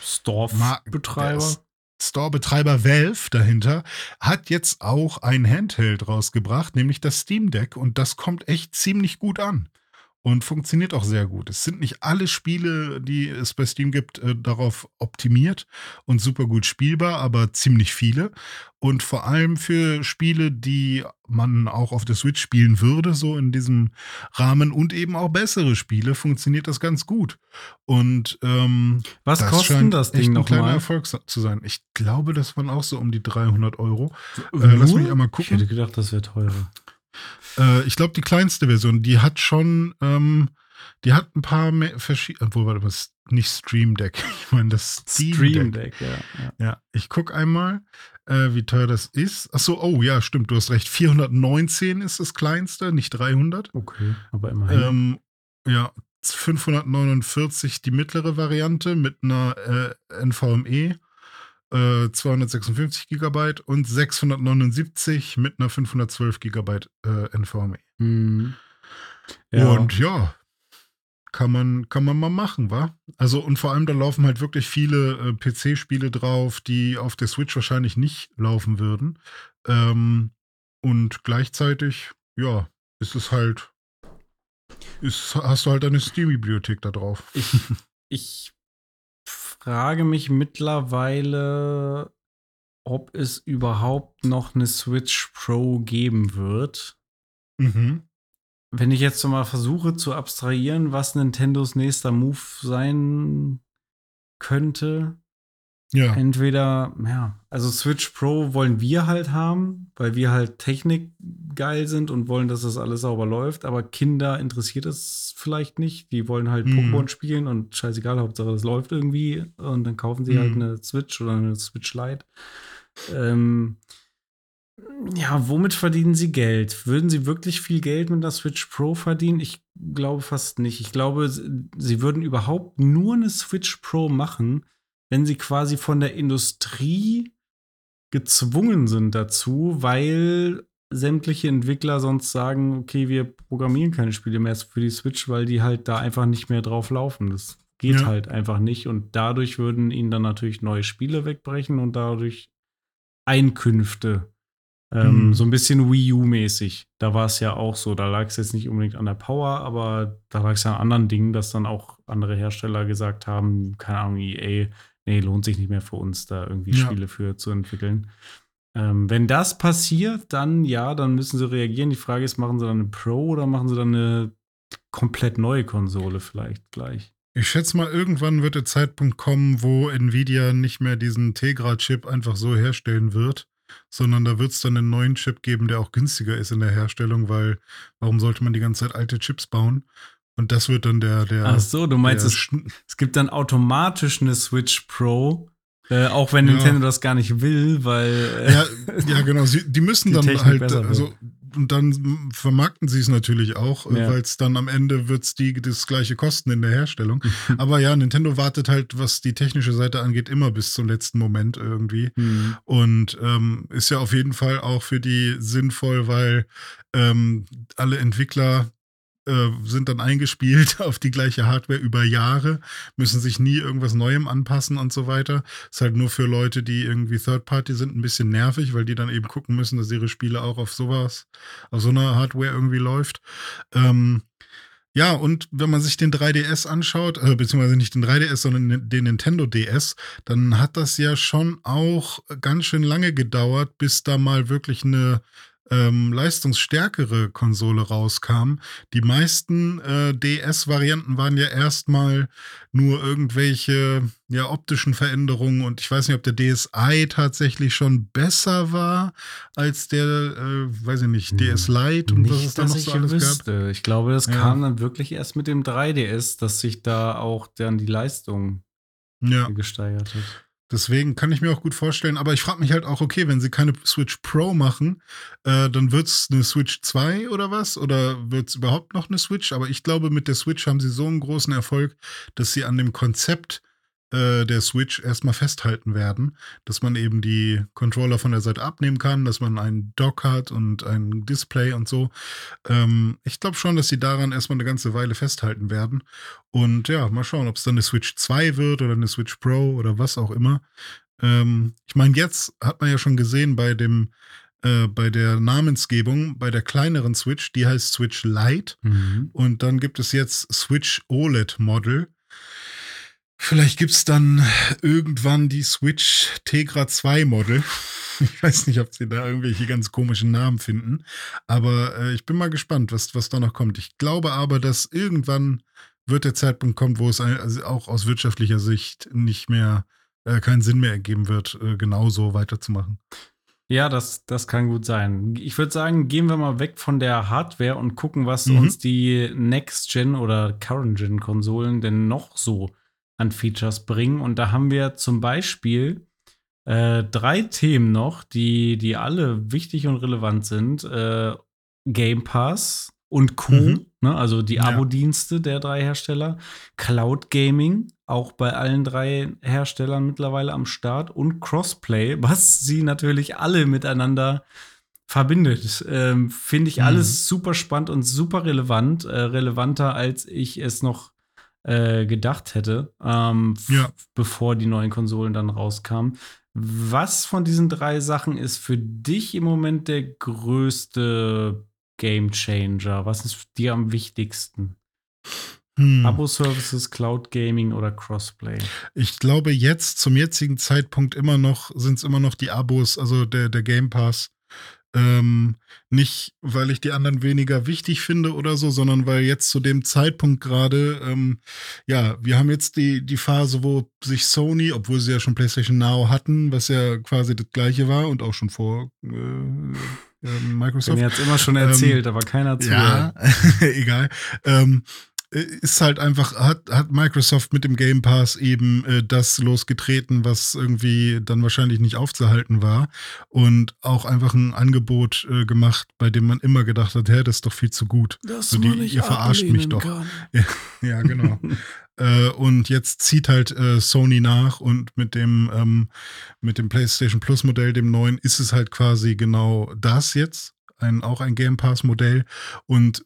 Store-Betreiber. Store-Betreiber Valve dahinter hat jetzt auch ein Handheld rausgebracht, nämlich das Steam Deck. Und das kommt echt ziemlich gut an und funktioniert auch sehr gut. Es sind nicht alle Spiele, die es bei Steam gibt, äh, darauf optimiert und super gut spielbar, aber ziemlich viele. Und vor allem für Spiele, die man auch auf der Switch spielen würde, so in diesem Rahmen und eben auch bessere Spiele, funktioniert das ganz gut. Und ähm, was das kostet das Ding noch ein kleiner mal? Erfolg zu sein. Ich glaube, das waren auch so um die 300 Euro. Äh, lass mich einmal gucken. Ich hätte gedacht, das wäre teurer. Äh, ich glaube, die kleinste Version, die hat schon, ähm, die hat ein paar verschiedene, obwohl, warte mal, nicht Stream Deck. Ich meine, das Steam, Stream Deck. Deck ja, ja. ja, ich gucke einmal, äh, wie teuer das ist. Achso, oh ja, stimmt, du hast recht. 419 ist das kleinste, nicht 300. Okay, aber immerhin. Ähm, ja, 549 die mittlere Variante mit einer äh, NVMe 256 äh, Gigabyte und 679 mit einer 512 Gigabyte äh, NVMe. Mhm. Ja. Und ja, kann man, kann man mal machen, wa? Also, und vor allem, da laufen halt wirklich viele äh, PC-Spiele drauf, die auf der Switch wahrscheinlich nicht laufen würden. Ähm, und gleichzeitig, ja, ist es halt, ist, hast du halt eine Steam-Bibliothek da drauf. Ich, ich frage mich mittlerweile, ob es überhaupt noch eine Switch Pro geben wird. Mhm. Wenn ich jetzt mal versuche zu abstrahieren, was Nintendos nächster Move sein könnte, Ja. entweder, ja, also Switch Pro wollen wir halt haben, weil wir halt Technik geil sind und wollen, dass das alles sauber läuft, aber Kinder interessiert es vielleicht nicht. Die wollen halt Mhm. Pokémon spielen und scheißegal, Hauptsache das läuft irgendwie und dann kaufen sie halt Mhm. eine Switch oder eine Switch Lite. Ähm, ja, womit verdienen sie Geld? Würden sie wirklich viel Geld mit der Switch Pro verdienen? Ich glaube fast nicht. Ich glaube, sie würden überhaupt nur eine Switch Pro machen, wenn sie quasi von der Industrie gezwungen sind dazu, weil sämtliche Entwickler sonst sagen, okay, wir programmieren keine Spiele mehr für die Switch, weil die halt da einfach nicht mehr drauf laufen. Das geht Ja. halt einfach nicht und dadurch würden ihnen dann natürlich neue Spiele wegbrechen und dadurch Einkünfte. Ähm, Mhm. So ein bisschen Wii U-mäßig. Da war es ja auch so. Da lag es jetzt nicht unbedingt an der Power, aber da lag es ja an anderen Dingen, dass dann auch andere Hersteller gesagt haben, keine Ahnung, EA, nee, lohnt sich nicht mehr für uns, da irgendwie Ja. Spiele für zu entwickeln. Ähm, wenn das passiert, dann ja, dann müssen sie reagieren. Die Frage ist, machen sie dann eine Pro oder machen sie dann eine komplett neue Konsole vielleicht gleich? Ich schätze mal, irgendwann wird der Zeitpunkt kommen, wo Nvidia nicht mehr diesen Tegra-Chip einfach so herstellen wird, sondern da wird es dann einen neuen Chip geben, der auch günstiger ist in der Herstellung, weil warum sollte man die ganze Zeit alte Chips bauen? Und das wird dann der, der. Ach so, du meinst, es, es gibt dann automatisch eine Switch Pro, äh, auch wenn Ja. Nintendo das gar nicht will, weil äh, ja, ja, genau. Sie, die müssen Die dann Technik halt, wird. also und dann vermarkten sie es natürlich auch, Ja. weil es dann am Ende wird's die das gleiche kosten in der Herstellung. Aber ja, Nintendo wartet halt, was die technische Seite angeht, immer bis zum letzten Moment irgendwie. Hm. Und ähm, ist ja auf jeden Fall auch für die sinnvoll, weil ähm, alle Entwickler äh, sind dann eingespielt auf die gleiche Hardware über Jahre, müssen sich nie irgendwas Neuem anpassen und so weiter. Ist halt nur für Leute, die irgendwie Third-Party sind, ein bisschen nervig, weil die dann eben gucken müssen, dass ihre Spiele auch auf sowas, auf so einer Hardware irgendwie läuft. Ähm, ja, und wenn man sich den 3DS anschaut, äh, beziehungsweise nicht den 3DS, sondern den Nintendo DS, dann hat das ja schon auch ganz schön lange gedauert, bis da mal wirklich eine ähm, leistungsstärkere Konsole rauskam. Die meisten äh, DS-Varianten waren ja erstmal nur irgendwelche ja, optischen Veränderungen und ich weiß nicht, ob der DSi tatsächlich schon besser war als der, äh, weiß ich nicht, Hm. DS Lite und was es Nicht, da noch so alles gab. wüsste. Ich glaube, das Ja. kam dann wirklich erst mit dem 3DS, dass sich da auch dann die Leistung Ja. gesteigert hat. Deswegen kann ich mir auch gut vorstellen, aber ich frage mich halt auch, okay, wenn sie keine Switch Pro machen, äh, dann wird es eine Switch 2 oder was? Oder wird es überhaupt noch eine Switch? Aber ich glaube, mit der Switch haben sie so einen großen Erfolg, dass sie an dem Konzept äh, der Switch erstmal festhalten werden, dass man eben die Controller von der Seite abnehmen kann, dass man einen Dock hat und ein Display und so. Ähm, ich glaube schon, dass sie daran erstmal eine ganze Weile festhalten werden. Und ja, mal schauen, ob es dann eine Switch 2 wird oder eine Switch Pro oder was auch immer. Ähm, ich meine, jetzt hat man ja schon gesehen bei dem, äh, bei der Namensgebung, bei der kleineren Switch, die heißt Switch Lite. Mhm. Und dann gibt es jetzt Switch OLED Model. Vielleicht gibt es dann irgendwann die Switch Tegra 2 Model. Ich weiß nicht, ob sie da irgendwelche ganz komischen Namen finden. Aber äh, ich bin mal gespannt, was, was da noch kommt. Ich glaube aber, dass irgendwann wird der Zeitpunkt kommen, wo es also auch aus wirtschaftlicher Sicht nicht mehr, äh, keinen Sinn mehr ergeben wird, äh, genauso weiterzumachen. Ja, das, das kann gut sein. Ich würde sagen, gehen wir mal weg von der Hardware und gucken, was Mhm. uns die Next-Gen oder Current-Gen-Konsolen denn noch so an Features bringen. Und da haben wir zum Beispiel äh, drei Themen noch, die, die alle wichtig und relevant sind. Äh, Game Pass und Co., Mhm. ne? also die Ja. Abo-Dienste der drei Hersteller. Cloud Gaming, auch bei allen drei Herstellern mittlerweile am Start. Und Crossplay, was sie natürlich alle miteinander verbindet. Ähm, Finde ich Mhm. alles super spannend und super relevant. Äh, relevanter, als ich es noch äh, gedacht hätte, ähm, Ja. bevor die neuen Konsolen dann rauskamen. Was von diesen drei Sachen ist für dich im Moment der größte Game Changer? Was ist dir am wichtigsten? Hm. Abo-Services, Cloud Gaming oder Crossplay? Ich glaube jetzt zum jetzigen Zeitpunkt immer noch sind es immer noch die Abos, also der der Game Pass. Ähm, nicht, weil ich die anderen weniger wichtig finde oder so, sondern weil jetzt zu dem Zeitpunkt gerade, ähm, ja, wir haben jetzt die, die Phase, wo sich Sony, obwohl sie ja schon PlayStation Now hatten, was ja quasi das gleiche war und auch schon vor äh, äh, Microsoft. Mir hat immer schon erzählt, ähm, aber keiner zuhört. Ja, egal. Ähm, äh, ist halt einfach, hat, hat Microsoft mit dem Game Pass eben äh, das losgetreten, was irgendwie dann wahrscheinlich nicht aufzuhalten war. Und auch einfach ein Angebot äh, gemacht, bei dem man immer gedacht hat, hä, das ist doch viel zu gut. Das so, die, ihr verarscht mich doch. Ja, ja, genau. äh, und jetzt zieht halt äh, Sony nach und mit dem, ähm, mit dem PlayStation Plus Modell, dem neuen, ist es halt quasi genau das jetzt ein, auch ein Game Pass Modell. Und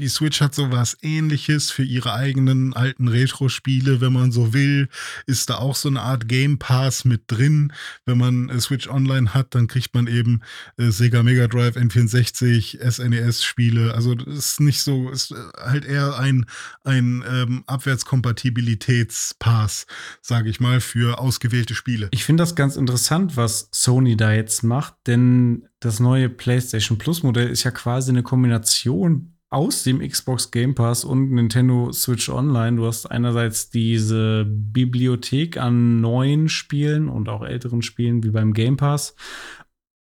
die Switch hat so was ähnliches für ihre eigenen alten Retro-Spiele, wenn man so will. Ist da auch so eine Art Game Pass mit drin. Wenn man äh, Switch Online hat, dann kriegt man eben äh, Sega Mega Drive, N64, SNES-Spiele. Also das ist nicht so, ist äh, halt eher ein, ein ähm, Abwärtskompatibilitätspass, sage ich mal, für ausgewählte Spiele. Ich finde das ganz interessant, was Sony da jetzt macht, denn das neue PlayStation Plus Modell ist ja quasi eine Kombination aus dem Xbox Game Pass und Nintendo Switch Online. Du hast einerseits diese Bibliothek an neuen Spielen und auch älteren Spielen wie beim Game Pass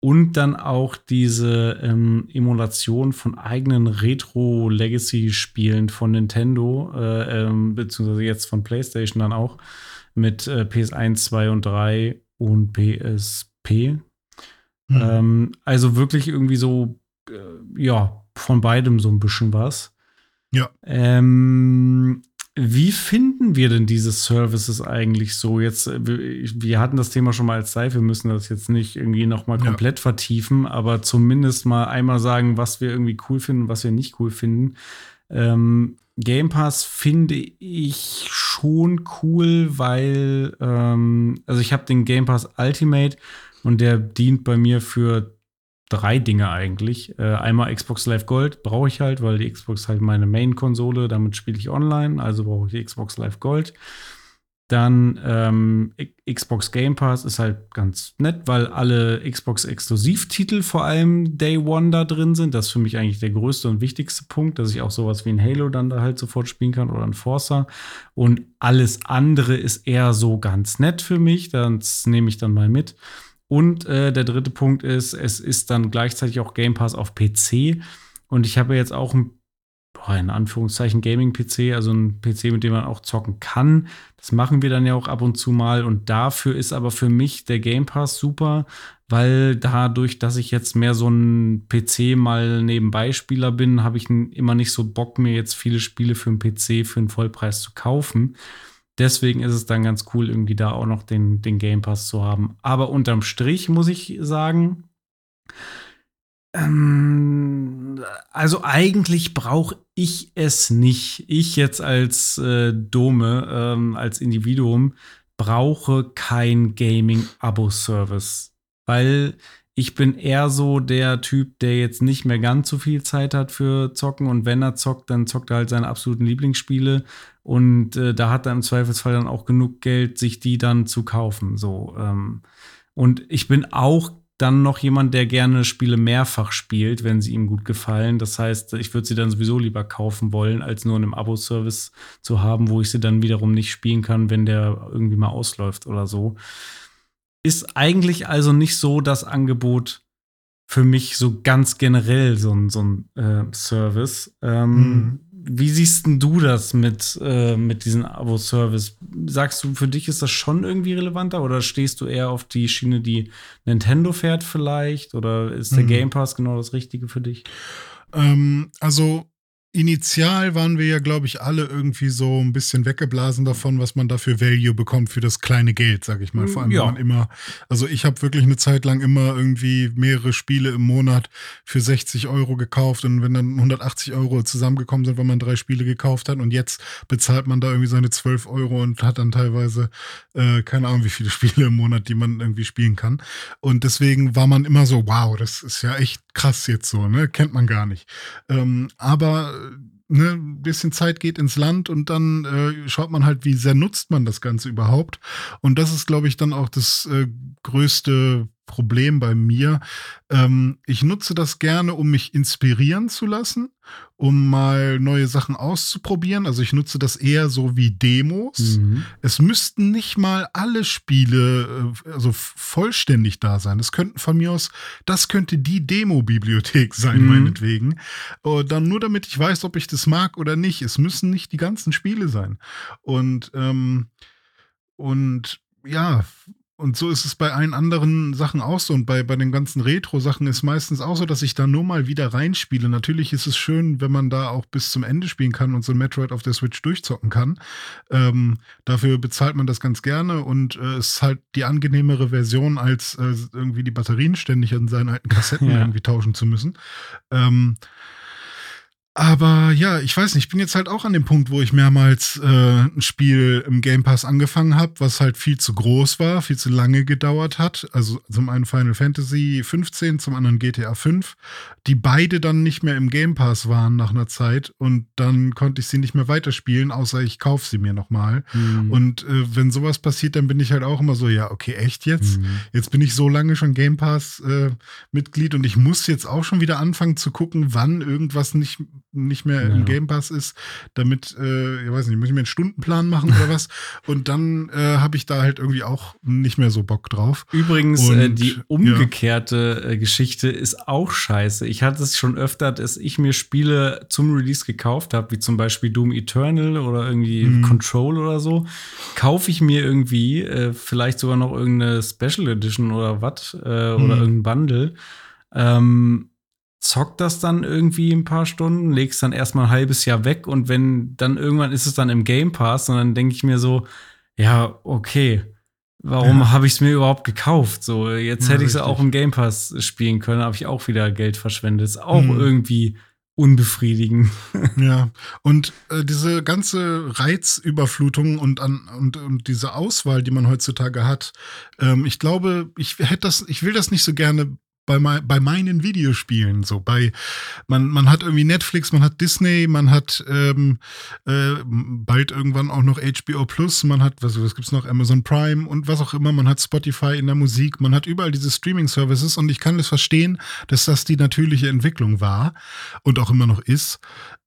und dann auch diese ähm, Emulation von eigenen Retro-Legacy-Spielen von Nintendo, äh, ähm, beziehungsweise jetzt von PlayStation dann auch mit äh, PS1, 2 und 3 und PSP. Mhm. Ähm, also wirklich irgendwie so, äh, ja, von beidem so ein bisschen was. Ja. Ähm, wie finden wir denn diese Services eigentlich so? Jetzt, äh, wir, hatten das Thema schon mal als Zeit, wir müssen das jetzt nicht irgendwie nochmal komplett ja. vertiefen, aber zumindest mal einmal sagen, was wir irgendwie cool finden, was wir nicht cool finden. Ähm, Game Pass finde ich schon cool, weil, ähm, also ich habe den Game Pass Ultimate und der dient bei mir für drei Dinge eigentlich. Äh, einmal Xbox Live Gold brauche ich halt, weil die Xbox halt meine Main-Konsole, damit spiele ich online, also brauche ich die Xbox Live Gold. Dann ähm, Xbox Game Pass ist halt ganz nett, weil alle Xbox-Exklusivtitel vor allem Day One da drin sind. Das ist für mich eigentlich der größte und wichtigste Punkt, dass ich auch sowas wie ein Halo dann da halt sofort spielen kann oder ein Forza. Und alles andere ist eher so ganz nett für mich. Das nehme ich dann mal mit. Und äh, der dritte Punkt ist, es ist dann gleichzeitig auch Game Pass auf PC. Und ich habe jetzt auch ein, boah, in Anführungszeichen, Gaming-PC, also ein PC, mit dem man auch zocken kann. Das machen wir dann ja auch ab und zu mal. Und dafür ist aber für mich der Game Pass super, weil dadurch, dass ich jetzt mehr so ein PC mal nebenbei Spieler bin, habe ich immer nicht so Bock, mir jetzt viele Spiele für einen PC für einen Vollpreis zu kaufen. Deswegen ist es dann ganz cool, irgendwie da auch noch den, den Game Pass zu haben. Aber unterm Strich muss ich sagen, ähm, also eigentlich brauche ich es nicht. Ich jetzt als äh, Dome, ähm, als Individuum, brauche kein Gaming-Abo-Service. Weil ich bin eher so der Typ, der jetzt nicht mehr ganz so viel Zeit hat für Zocken und wenn er zockt, dann zockt er halt seine absoluten Lieblingsspiele und äh, da hat er im Zweifelsfall dann auch genug Geld, sich die dann zu kaufen. So ähm. und ich bin auch dann noch jemand, der gerne Spiele mehrfach spielt, wenn sie ihm gut gefallen. Das heißt, ich würde sie dann sowieso lieber kaufen wollen, als nur in einem Abo-Service zu haben, wo ich sie dann wiederum nicht spielen kann, wenn der irgendwie mal ausläuft oder so. Ist eigentlich also nicht so das Angebot für mich so ganz generell so ein, so ein äh, Service. Ähm, mhm. Wie siehst denn du das mit, äh, mit diesem Abo-Service? Sagst du, für dich ist das schon irgendwie relevanter oder stehst du eher auf die Schiene, die Nintendo fährt vielleicht? Oder ist der mhm. Game Pass genau das Richtige für dich? Ähm, also initial waren wir ja, glaube ich, alle irgendwie so ein bisschen weggeblasen davon, was man dafür Value bekommt für das kleine Geld, sage ich mal. Vor allem, ja. wenn man immer, also ich habe wirklich eine Zeit lang immer irgendwie mehrere Spiele im Monat für 60 Euro gekauft und wenn dann 180 Euro zusammengekommen sind, wenn man drei Spiele gekauft hat und jetzt bezahlt man da irgendwie seine 12 Euro und hat dann teilweise äh, keine Ahnung, wie viele Spiele im Monat, die man irgendwie spielen kann. Und deswegen war man immer so, wow, das ist ja echt krass jetzt so, ne? Kennt man gar nicht. Ähm, aber ne, ein bisschen Zeit geht ins Land und dann äh, schaut man halt, wie sehr nutzt man das Ganze überhaupt. Und das ist, glaube ich, dann auch das äh, größte Problem bei mir. Ähm, ich nutze das gerne, um mich inspirieren zu lassen, um mal neue Sachen auszuprobieren. Also ich nutze das eher so wie Demos. Mhm. Es müssten nicht mal alle Spiele äh, also vollständig da sein. Es könnten von mir aus, das könnte die Demo-Bibliothek sein, mhm. meinetwegen. Äh, dann nur damit ich weiß, ob ich das mag oder nicht. Es müssen nicht die ganzen Spiele sein. Und ähm, und ja, und so ist es bei allen anderen Sachen auch so. Und bei, bei den ganzen Retro-Sachen ist meistens auch so, dass ich da nur mal wieder reinspiele. Natürlich ist es schön, wenn man da auch bis zum Ende spielen kann und so ein Metroid auf der Switch durchzocken kann. Ähm, dafür bezahlt man das ganz gerne und äh, ist halt die angenehmere Version, als äh, irgendwie die Batterien ständig an seinen alten Kassetten ja. irgendwie tauschen zu müssen. Ähm, aber ja, ich weiß nicht, ich bin jetzt halt auch an dem Punkt, wo ich mehrmals äh, ein Spiel im Game Pass angefangen habe, was halt viel zu groß war, viel zu lange gedauert hat. Also zum einen Final Fantasy 15, zum anderen GTA 5, die beide dann nicht mehr im Game Pass waren nach einer Zeit und dann konnte ich sie nicht mehr weiterspielen, außer ich kaufe sie mir nochmal. Mhm. Und äh, wenn sowas passiert, dann bin ich halt auch immer so, ja, okay, echt jetzt? Mhm. Jetzt bin ich so lange schon Game Pass äh, Mitglied und ich muss jetzt auch schon wieder anfangen zu gucken, wann irgendwas nicht nicht mehr ja. im Game Pass ist, damit, äh, ich weiß nicht, muss ich mir einen Stundenplan machen oder was? Und dann äh, habe ich da halt irgendwie auch nicht mehr so Bock drauf. Übrigens, äh, Und, äh, die umgekehrte ja. Äh, Geschichte ist auch scheiße. Ich hatte es schon öfter, dass ich mir Spiele zum Release gekauft habe, wie zum Beispiel Doom Eternal oder irgendwie mhm. Control oder so. Kaufe ich mir irgendwie, äh, vielleicht sogar noch irgendeine Special Edition oder was, mhm. oder irgendein Bundle. Ähm, zockt das dann irgendwie ein paar Stunden, legst dann erstmal ein halbes Jahr weg und wenn dann irgendwann ist es dann im Game Pass und dann denke ich mir so, ja, okay, warum ja. habe ich es mir überhaupt gekauft? So, jetzt ja, hätte ich es auch im Game Pass spielen können, habe ich auch wieder Geld verschwendet. Ist auch mhm. irgendwie unbefriedigend. Ja, und äh, diese ganze Reizüberflutung und, an, und, und diese Auswahl, die man heutzutage hat, ähm, ich glaube, ich hätte das, ich will das nicht so gerne bei, bei meinen Videospielen so. Bei man, man hat irgendwie Netflix, man hat Disney, man hat ähm, äh, bald irgendwann auch noch HBO Plus, man hat, was, was gibt's noch, Amazon Prime und was auch immer, man hat Spotify in der Musik, man hat überall diese Streaming-Services und ich kann es verstehen, dass das die natürliche Entwicklung war und auch immer noch ist.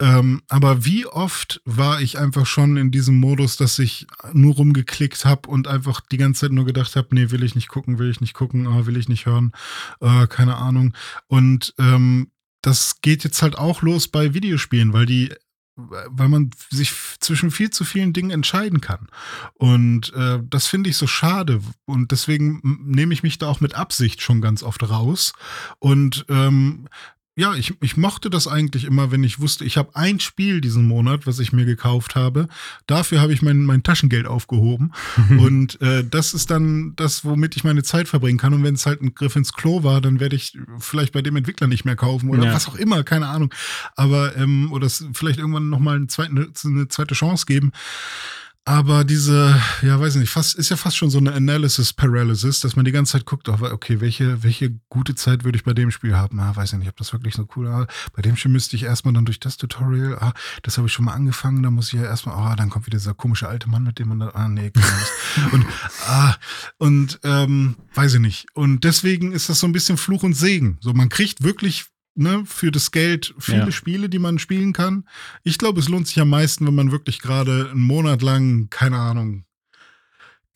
Ähm, aber wie oft war ich einfach schon in diesem Modus, dass ich nur rumgeklickt habe und einfach die ganze Zeit nur gedacht habe, nee, will ich nicht gucken, will ich nicht gucken, oh, will ich nicht hören. Äh, keine Ahnung. Und ähm, das geht jetzt halt auch los bei Videospielen, weil die weil man sich zwischen viel zu vielen Dingen entscheiden kann. Und äh, das finde ich so schade. Und deswegen nehme ich mich da auch mit Absicht schon ganz oft raus. Und ähm, ja, ich, ich mochte das eigentlich immer, wenn ich wusste, ich habe ein Spiel diesen Monat, was ich mir gekauft habe. Dafür habe ich mein, mein Taschengeld aufgehoben. und äh, das ist dann das, womit ich meine Zeit verbringen kann. Und wenn es halt ein Griff ins Klo war, dann werde ich vielleicht bei dem Entwickler nicht mehr kaufen oder ja. was auch immer, keine Ahnung. Aber, ähm, oder vielleicht irgendwann nochmal eine zweite, eine zweite Chance geben. Aber diese, ja, weiß ich nicht, fast, ist ja fast schon so eine Analysis Paralysis, dass man die ganze Zeit guckt, okay, welche, welche gute Zeit würde ich bei dem Spiel haben? Ah, weiß ich nicht, ob das wirklich so cool ist. Bei dem Spiel müsste ich erstmal dann durch das Tutorial, ah, das habe ich schon mal angefangen, da muss ich ja erstmal, ah, dann kommt wieder dieser komische alte Mann, mit dem man da, ah, nee, und, ah, und, ähm, weiß ich nicht. Und deswegen ist das so ein bisschen Fluch und Segen. So, man kriegt wirklich ne, für das Geld viele ja. Spiele, die man spielen kann. Ich glaube, es lohnt sich am meisten, wenn man wirklich gerade einen Monat lang, keine Ahnung,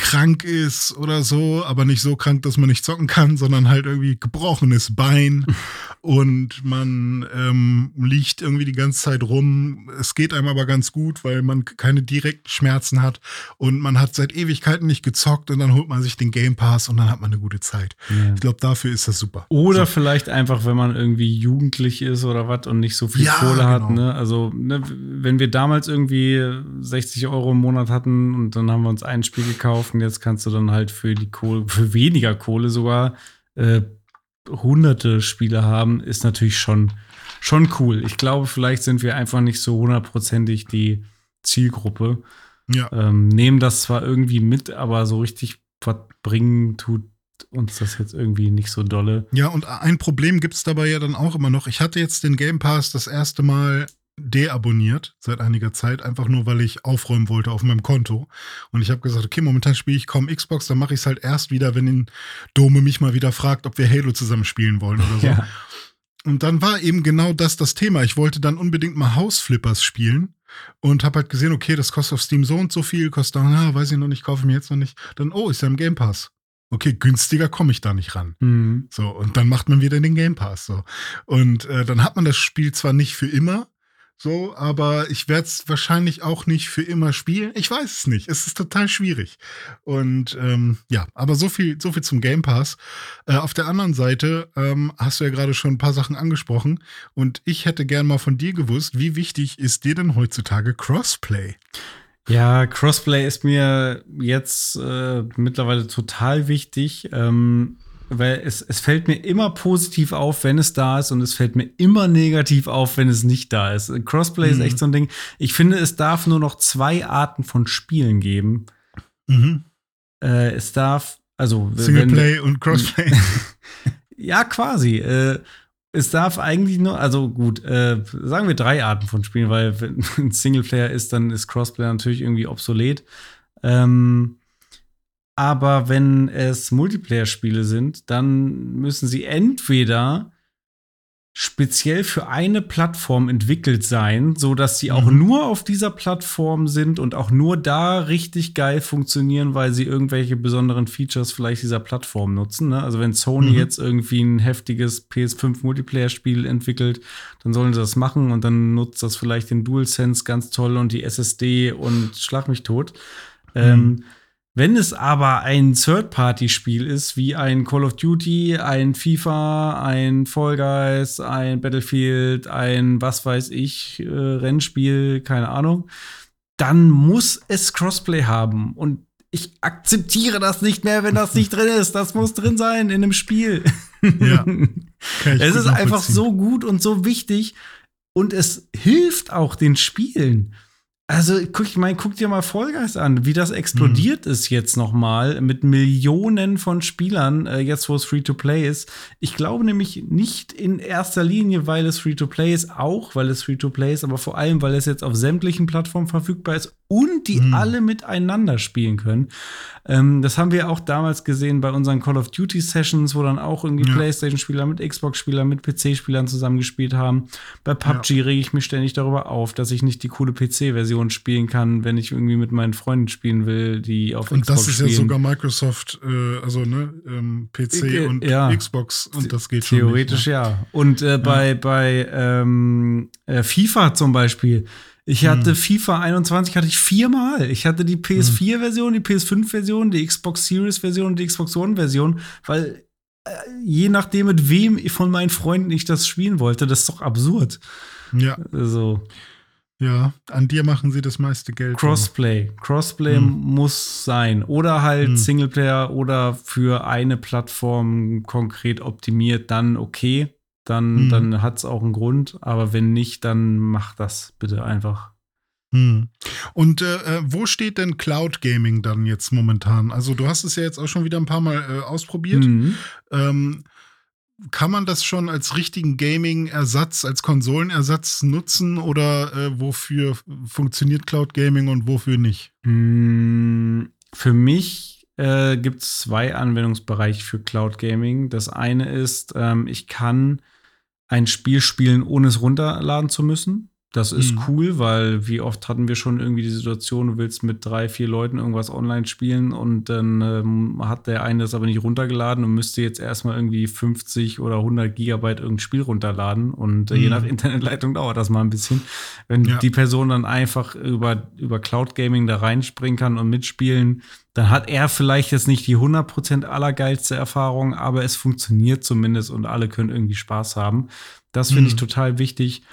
krank ist oder so, aber nicht so krank, dass man nicht zocken kann, sondern halt irgendwie gebrochenes Bein und man ähm, liegt irgendwie die ganze Zeit rum. Es geht einem aber ganz gut, weil man keine direkten Schmerzen hat und man hat seit Ewigkeiten nicht gezockt und dann holt man sich den Game Pass und dann hat man eine gute Zeit. Ja. Ich glaube, dafür ist das super. Oder so. vielleicht einfach, wenn man irgendwie jugendlich ist oder was und nicht so viel ja, Kohle genau. hat. Ne? Also, ne, wenn wir damals irgendwie 60 Euro im Monat hatten und dann haben wir uns ein Spiel gekauft, kaufen. Jetzt kannst du dann halt für die Kohle, für weniger Kohle sogar äh, hunderte Spiele haben, ist natürlich schon, schon cool. Ich glaube, vielleicht sind wir einfach nicht so hundertprozentig die Zielgruppe. Ja. Ähm, nehmen das zwar irgendwie mit, aber so richtig verbringen tut uns das jetzt irgendwie nicht so dolle. Ja, und ein Problem gibt es dabei ja dann auch immer noch. Ich hatte jetzt den Game Pass das erste Mal deabonniert seit einiger Zeit, einfach nur, weil ich aufräumen wollte auf meinem Konto. Und ich habe gesagt, okay, momentan spiele ich kaum Xbox, dann mache ich es halt erst wieder, wenn in Dome mich mal wieder fragt, ob wir Halo zusammen spielen wollen oder so. Ja. Und dann war eben genau das das Thema. Ich wollte dann unbedingt mal House Flippers spielen und habe halt gesehen, okay, das kostet auf Steam so und so viel, kostet, ah, weiß ich noch nicht, kaufe ich mir jetzt noch nicht. Dann, oh, ist ja im Game Pass okay, günstiger komme ich da nicht ran. Mhm. So, und dann macht man wieder den Game Pass. So. Und äh, dann hat man das Spiel zwar nicht für immer, so, aber ich werde es wahrscheinlich auch nicht für immer spielen. Ich weiß es nicht. Es ist total schwierig. Und ähm, ja, aber so viel, so viel zum Game Pass. Äh, auf der anderen Seite ähm, hast du ja gerade schon ein paar Sachen angesprochen. Und ich hätte gern mal von dir gewusst, wie wichtig ist dir denn heutzutage Crossplay? Ja, Crossplay ist mir jetzt äh, mittlerweile total wichtig, ähm, weil es, es fällt mir immer positiv auf, wenn es da ist und es fällt mir immer negativ auf, wenn es nicht da ist. Crossplay mhm. ist echt so ein Ding. Ich finde, es darf nur noch zwei Arten von Spielen geben. Mhm. Äh, es darf, also Singleplay und Crossplay. ja, quasi. Äh, es darf eigentlich nur, also gut, äh, sagen wir drei Arten von Spielen, weil wenn ein Singleplayer ist, dann ist Crossplayer natürlich irgendwie obsolet. Ähm, aber wenn es Multiplayer-Spiele sind, dann müssen sie entweder speziell für eine Plattform entwickelt sein, so dass sie auch mhm. nur auf dieser Plattform sind und auch nur da richtig geil funktionieren, weil sie irgendwelche besonderen Features vielleicht dieser Plattform nutzen. Ne? Also wenn Sony mhm. jetzt irgendwie ein heftiges PS5 Multiplayer-Spiel entwickelt, dann sollen sie das machen und dann nutzt das vielleicht den DualSense ganz toll und die SSD und schlag mich tot. Mhm. Ähm, wenn es aber ein Third-Party-Spiel ist, wie ein Call of Duty, ein FIFA, ein Fall Guys, ein Battlefield, ein was weiß ich, äh, Rennspiel, keine Ahnung, dann muss es Crossplay haben. Und ich akzeptiere das nicht mehr, wenn das nicht drin ist. Das muss drin sein in einem Spiel. Ja. es ist einfach so gut und so wichtig. Und es hilft auch den Spielen. Also, guck, ich meine, guck dir mal Vollgeist an, wie das explodiert mhm. ist jetzt noch mal mit Millionen von Spielern, äh, jetzt wo es Free-to-Play ist. Ich glaube nämlich nicht in erster Linie, weil es Free-to-Play ist, auch weil es Free-to-Play ist, aber vor allem, weil es jetzt auf sämtlichen Plattformen verfügbar ist und die mhm. alle miteinander spielen können. Ähm, das haben wir auch damals gesehen bei unseren Call of Duty Sessions, wo dann auch irgendwie ja. PlayStation-Spieler mit Xbox-Spielern, mit PC-Spielern zusammengespielt haben. Bei PUBG ja. rege ich mich ständig darüber auf, dass ich nicht die coole PC-Version spielen kann, wenn ich irgendwie mit meinen Freunden spielen will, die auf und Xbox Und das ist spielen. ja sogar Microsoft, äh, also ne, ähm, PC äh, und ja. Xbox und das geht Theoretisch schon nicht, ne? ja. Und äh, bei, bei ähm, äh, FIFA zum Beispiel ich hatte hm. FIFA 21 hatte ich viermal. Ich hatte die PS4-Version, die PS5-Version, die Xbox Series-Version und die Xbox One-Version, weil äh, je nachdem, mit wem von meinen Freunden ich das spielen wollte, das ist doch absurd. Ja. Also. Ja, an dir machen sie das meiste Geld. Crossplay. Crossplay hm. muss sein. Oder halt hm. Singleplayer oder für eine Plattform konkret optimiert, dann okay dann, mhm. dann hat es auch einen Grund. Aber wenn nicht, dann mach das bitte einfach. Mhm. Und äh, äh, wo steht denn Cloud Gaming dann jetzt momentan? Also du hast es ja jetzt auch schon wieder ein paar Mal äh, ausprobiert. Mhm. Ähm, kann man das schon als richtigen Gaming-Ersatz, als Konsolenersatz nutzen oder äh, wofür funktioniert Cloud Gaming und wofür nicht? Hm, für mich äh, gibt es zwei Anwendungsbereiche für Cloud Gaming. Das eine ist, ähm, ich kann ein Spiel spielen, ohne es runterladen zu müssen. Das ist mhm. cool, weil wie oft hatten wir schon irgendwie die Situation, du willst mit drei, vier Leuten irgendwas online spielen und dann ähm, hat der eine das aber nicht runtergeladen und müsste jetzt erstmal irgendwie 50 oder 100 Gigabyte irgendein Spiel runterladen und äh, mhm. je nach Internetleitung dauert das mal ein bisschen. Wenn ja. die Person dann einfach über, über Cloud Gaming da reinspringen kann und mitspielen, dann hat er vielleicht jetzt nicht die 100% allergeilste Erfahrung, aber es funktioniert zumindest und alle können irgendwie Spaß haben. Das finde mhm. ich total wichtig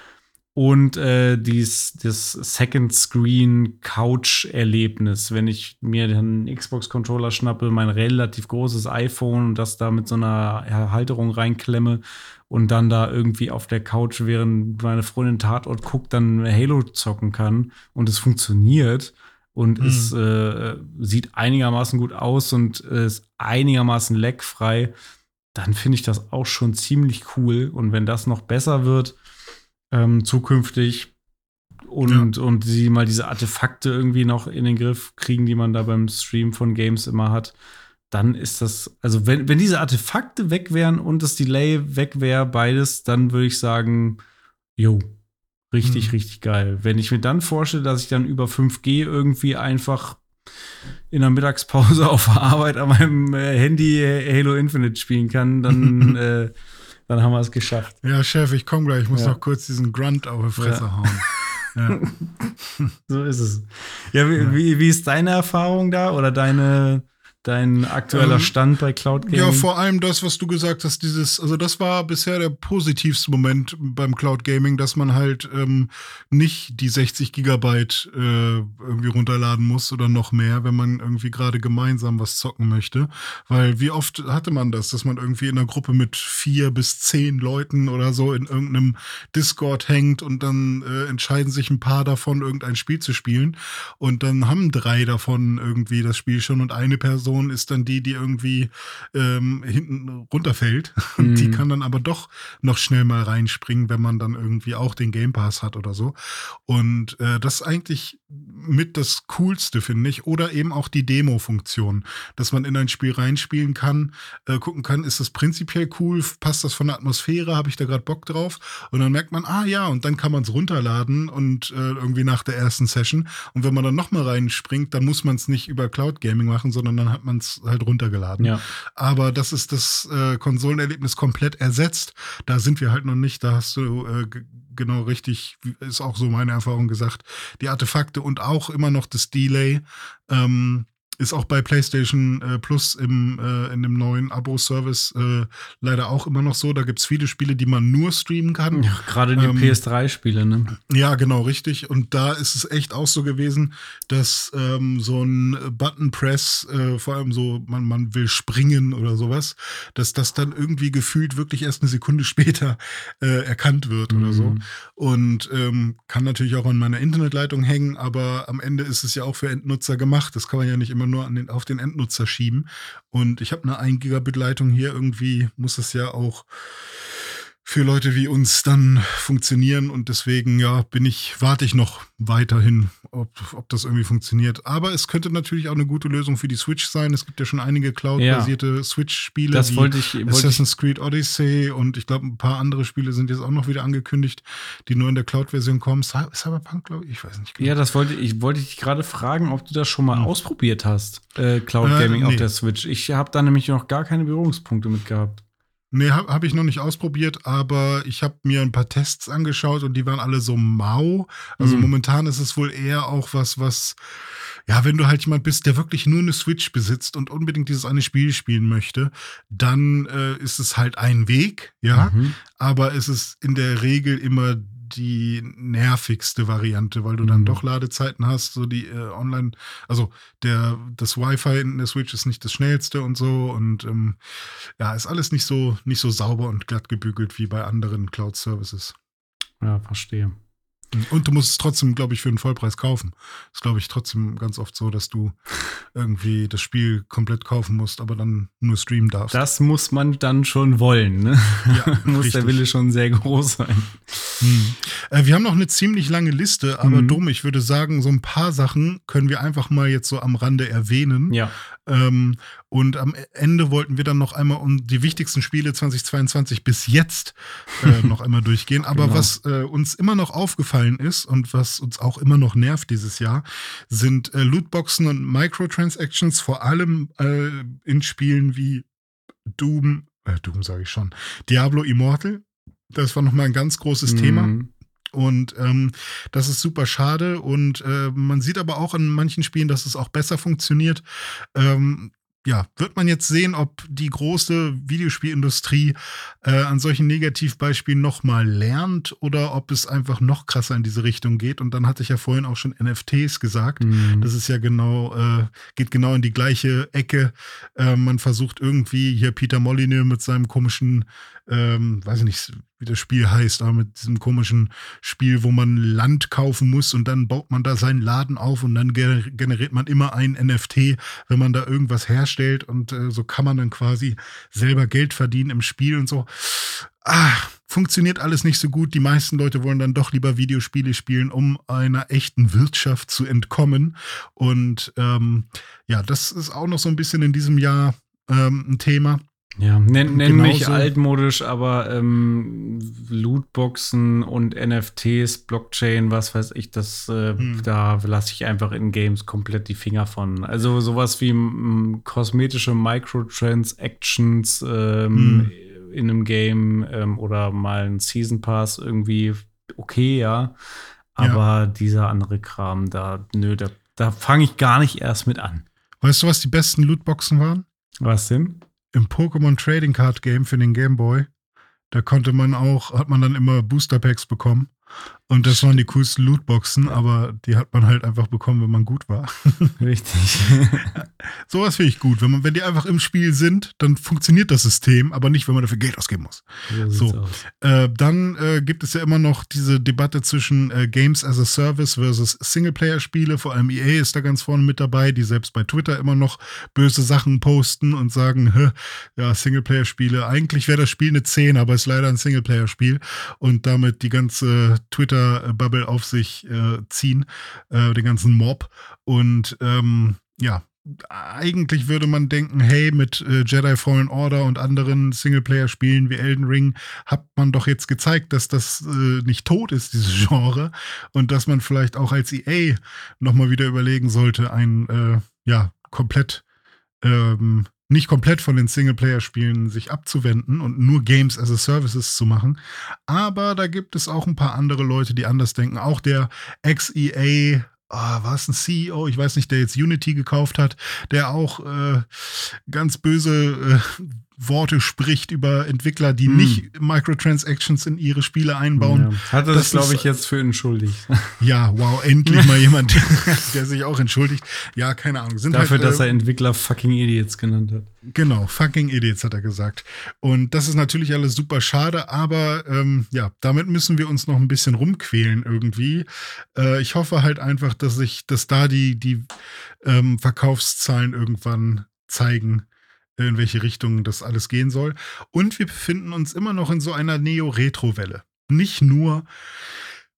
und äh, dies, das Second Screen Couch Erlebnis, wenn ich mir den Xbox Controller schnappe, mein relativ großes iPhone und das da mit so einer Halterung reinklemme und dann da irgendwie auf der Couch, während meine Freundin Tatort guckt, dann Halo zocken kann und es funktioniert und mhm. es äh, sieht einigermaßen gut aus und ist einigermaßen leckfrei, dann finde ich das auch schon ziemlich cool und wenn das noch besser wird, ähm, zukünftig, und, ja. und sie mal diese Artefakte irgendwie noch in den Griff kriegen, die man da beim Stream von Games immer hat, dann ist das, also wenn, wenn diese Artefakte weg wären und das Delay weg wäre, beides, dann würde ich sagen, jo, richtig, mhm. richtig geil. Wenn ich mir dann vorstelle, dass ich dann über 5G irgendwie einfach in der Mittagspause auf der Arbeit an meinem äh, Handy Halo Infinite spielen kann, dann, äh, dann haben wir es geschafft. Ja, Chef, ich komme gleich. Ich muss ja. noch kurz diesen Grunt auf die Fresse ja. hauen. Ja. so ist es. Ja, wie, wie, wie ist deine Erfahrung da oder deine dein aktueller ähm, Stand bei Cloud Gaming? Ja, vor allem das, was du gesagt hast, dieses, also das war bisher der positivste Moment beim Cloud Gaming, dass man halt ähm, nicht die 60 Gigabyte äh, irgendwie runterladen muss oder noch mehr, wenn man irgendwie gerade gemeinsam was zocken möchte. Weil wie oft hatte man das, dass man irgendwie in einer Gruppe mit vier bis zehn Leuten oder so in irgendeinem Discord hängt und dann äh, entscheiden sich ein paar davon, irgendein Spiel zu spielen. Und dann haben drei davon irgendwie das Spiel schon und eine Person Person ist dann die, die irgendwie ähm, hinten runterfällt. Mhm. Die kann dann aber doch noch schnell mal reinspringen, wenn man dann irgendwie auch den Game Pass hat oder so. Und äh, das ist eigentlich mit das Coolste, finde ich. Oder eben auch die Demo-Funktion, dass man in ein Spiel reinspielen kann, äh, gucken kann, ist das prinzipiell cool, passt das von der Atmosphäre, habe ich da gerade Bock drauf? Und dann merkt man, ah ja, und dann kann man es runterladen und äh, irgendwie nach der ersten Session. Und wenn man dann nochmal reinspringt, dann muss man es nicht über Cloud Gaming machen, sondern dann hat man es halt runtergeladen. Ja. Aber das ist das äh, Konsolenerlebnis komplett ersetzt. Da sind wir halt noch nicht. Da hast du äh, genau richtig, ist auch so meine Erfahrung gesagt, die Artefakte und auch immer noch das Delay. Ähm, ist auch bei PlayStation äh, Plus im, äh, in dem neuen Abo-Service äh, leider auch immer noch so. Da gibt es viele Spiele, die man nur streamen kann. Ja, gerade die ähm, PS3-Spiele, ne? Ja, genau, richtig. Und da ist es echt auch so gewesen, dass ähm, so ein Button-Press, äh, vor allem so, man, man will springen oder sowas, dass das dann irgendwie gefühlt wirklich erst eine Sekunde später äh, erkannt wird mhm. oder so. Mhm. Und ähm, kann natürlich auch an meiner Internetleitung hängen, aber am Ende ist es ja auch für Endnutzer gemacht. Das kann man ja nicht immer nur den, auf den Endnutzer schieben. Und ich habe eine 1 Gigabit Leitung hier irgendwie, muss es ja auch für Leute wie uns dann funktionieren und deswegen ja bin ich warte ich noch weiterhin, ob, ob das irgendwie funktioniert. Aber es könnte natürlich auch eine gute Lösung für die Switch sein. Es gibt ja schon einige Cloud-basierte ja. Switch-Spiele, das wollte ich, wollte Assassin's Creed Odyssey und ich glaube ein paar andere Spiele sind jetzt auch noch wieder angekündigt, die nur in der Cloud-Version kommen. Cyberpunk, glaube ich, ich weiß nicht genau. Ja, das wollte ich wollte ich gerade fragen, ob du das schon mal hm. ausprobiert hast, äh, Cloud Gaming äh, nee. auf der Switch. Ich habe da nämlich noch gar keine Berührungspunkte mit gehabt. Nee, habe hab ich noch nicht ausprobiert, aber ich habe mir ein paar Tests angeschaut und die waren alle so mau. Also mhm. momentan ist es wohl eher auch was, was, ja, wenn du halt jemand bist, der wirklich nur eine Switch besitzt und unbedingt dieses eine Spiel spielen möchte, dann äh, ist es halt ein Weg, ja. Mhm. Aber es ist in der Regel immer die nervigste Variante, weil du dann mhm. doch Ladezeiten hast, so die äh, online, also der, das Wi-Fi in der Switch ist nicht das schnellste und so und ähm, ja, ist alles nicht so, nicht so sauber und glatt gebügelt wie bei anderen Cloud-Services. Ja, verstehe. Und du musst es trotzdem, glaube ich, für den Vollpreis kaufen. Ist, glaube ich, trotzdem ganz oft so, dass du irgendwie das Spiel komplett kaufen musst, aber dann nur streamen darfst. Das muss man dann schon wollen, ne? Ja, muss richtig. der Wille schon sehr groß sein. Hm. Äh, wir haben noch eine ziemlich lange Liste, aber mhm. dumm, ich würde sagen, so ein paar Sachen können wir einfach mal jetzt so am Rande erwähnen. Ja. Ähm, und am Ende wollten wir dann noch einmal um die wichtigsten Spiele 2022 bis jetzt äh, noch einmal durchgehen. Aber genau. was äh, uns immer noch aufgefallen ist und was uns auch immer noch nervt dieses Jahr, sind äh, Lootboxen und Microtransactions, vor allem äh, in Spielen wie Doom, äh, Doom sage ich schon, Diablo Immortal. Das war nochmal ein ganz großes mhm. Thema. Und ähm, das ist super schade. Und äh, man sieht aber auch in manchen Spielen, dass es auch besser funktioniert. Ähm, ja, wird man jetzt sehen, ob die große Videospielindustrie äh, an solchen Negativbeispielen nochmal lernt oder ob es einfach noch krasser in diese Richtung geht. Und dann hatte ich ja vorhin auch schon NFTs gesagt. Mhm. Das ist ja genau, äh, geht genau in die gleiche Ecke. Äh, man versucht irgendwie hier Peter Molyneux mit seinem komischen ähm, weiß ich nicht, wie das Spiel heißt, aber mit diesem komischen Spiel, wo man Land kaufen muss und dann baut man da seinen Laden auf und dann generiert man immer ein NFT, wenn man da irgendwas herstellt und äh, so kann man dann quasi selber Geld verdienen im Spiel und so. Ah, funktioniert alles nicht so gut. Die meisten Leute wollen dann doch lieber Videospiele spielen, um einer echten Wirtschaft zu entkommen. Und ähm, ja, das ist auch noch so ein bisschen in diesem Jahr ähm, ein Thema. Ja, nenn, nenn mich altmodisch, aber ähm, Lootboxen und NFTs, Blockchain, was weiß ich, das äh, hm. da lasse ich einfach in Games komplett die Finger von. Also sowas wie m, kosmetische Microtransactions ähm, hm. in einem Game ähm, oder mal ein Season Pass irgendwie okay, ja. Aber ja. dieser andere Kram, da, nö, da, da fange ich gar nicht erst mit an. Weißt du, was die besten Lootboxen waren? Was denn? Im Pokémon Trading Card Game für den Game Boy, da konnte man auch, hat man dann immer Booster Packs bekommen. Und das waren die coolsten Lootboxen, aber die hat man halt einfach bekommen, wenn man gut war. Richtig. Sowas finde ich gut. Wenn, man, wenn die einfach im Spiel sind, dann funktioniert das System, aber nicht, wenn man dafür Geld ausgeben muss. So. so. Äh, dann äh, gibt es ja immer noch diese Debatte zwischen äh, Games as a Service versus Singleplayer-Spiele. Vor allem EA ist da ganz vorne mit dabei, die selbst bei Twitter immer noch böse Sachen posten und sagen, ja, Singleplayer-Spiele, eigentlich wäre das Spiel eine 10, aber es ist leider ein Singleplayer-Spiel. Und damit die ganze Twitter-Bubble auf sich äh, ziehen, äh, den ganzen Mob. Und ähm, ja, eigentlich würde man denken, hey, mit äh, Jedi Fallen Order und anderen Singleplayer-Spielen wie Elden Ring hat man doch jetzt gezeigt, dass das äh, nicht tot ist, dieses Genre, und dass man vielleicht auch als EA nochmal wieder überlegen sollte, ein äh, ja komplett ähm, nicht komplett von den Singleplayer-Spielen sich abzuwenden und nur Games as a Services zu machen. Aber da gibt es auch ein paar andere Leute, die anders denken. Auch der Ex-EA ah, war es ein CEO, ich weiß nicht, der jetzt Unity gekauft hat, der auch äh, ganz böse äh, Worte spricht über Entwickler, die hm. nicht Microtransactions in ihre Spiele einbauen. Ja. Hat er das, glaube ich, jetzt für entschuldigt. Ja, wow, endlich mal jemand, der sich auch entschuldigt. Ja, keine Ahnung. Sind Dafür, halt, dass er äh, Entwickler fucking Idiots genannt hat. Genau, fucking Idiots hat er gesagt. Und das ist natürlich alles super schade, aber ähm, ja, damit müssen wir uns noch ein bisschen rumquälen irgendwie. Äh, ich hoffe halt einfach, dass sich, dass da die, die ähm, Verkaufszahlen irgendwann zeigen in welche Richtung das alles gehen soll. Und wir befinden uns immer noch in so einer Neo-Retro-Welle. Nicht nur,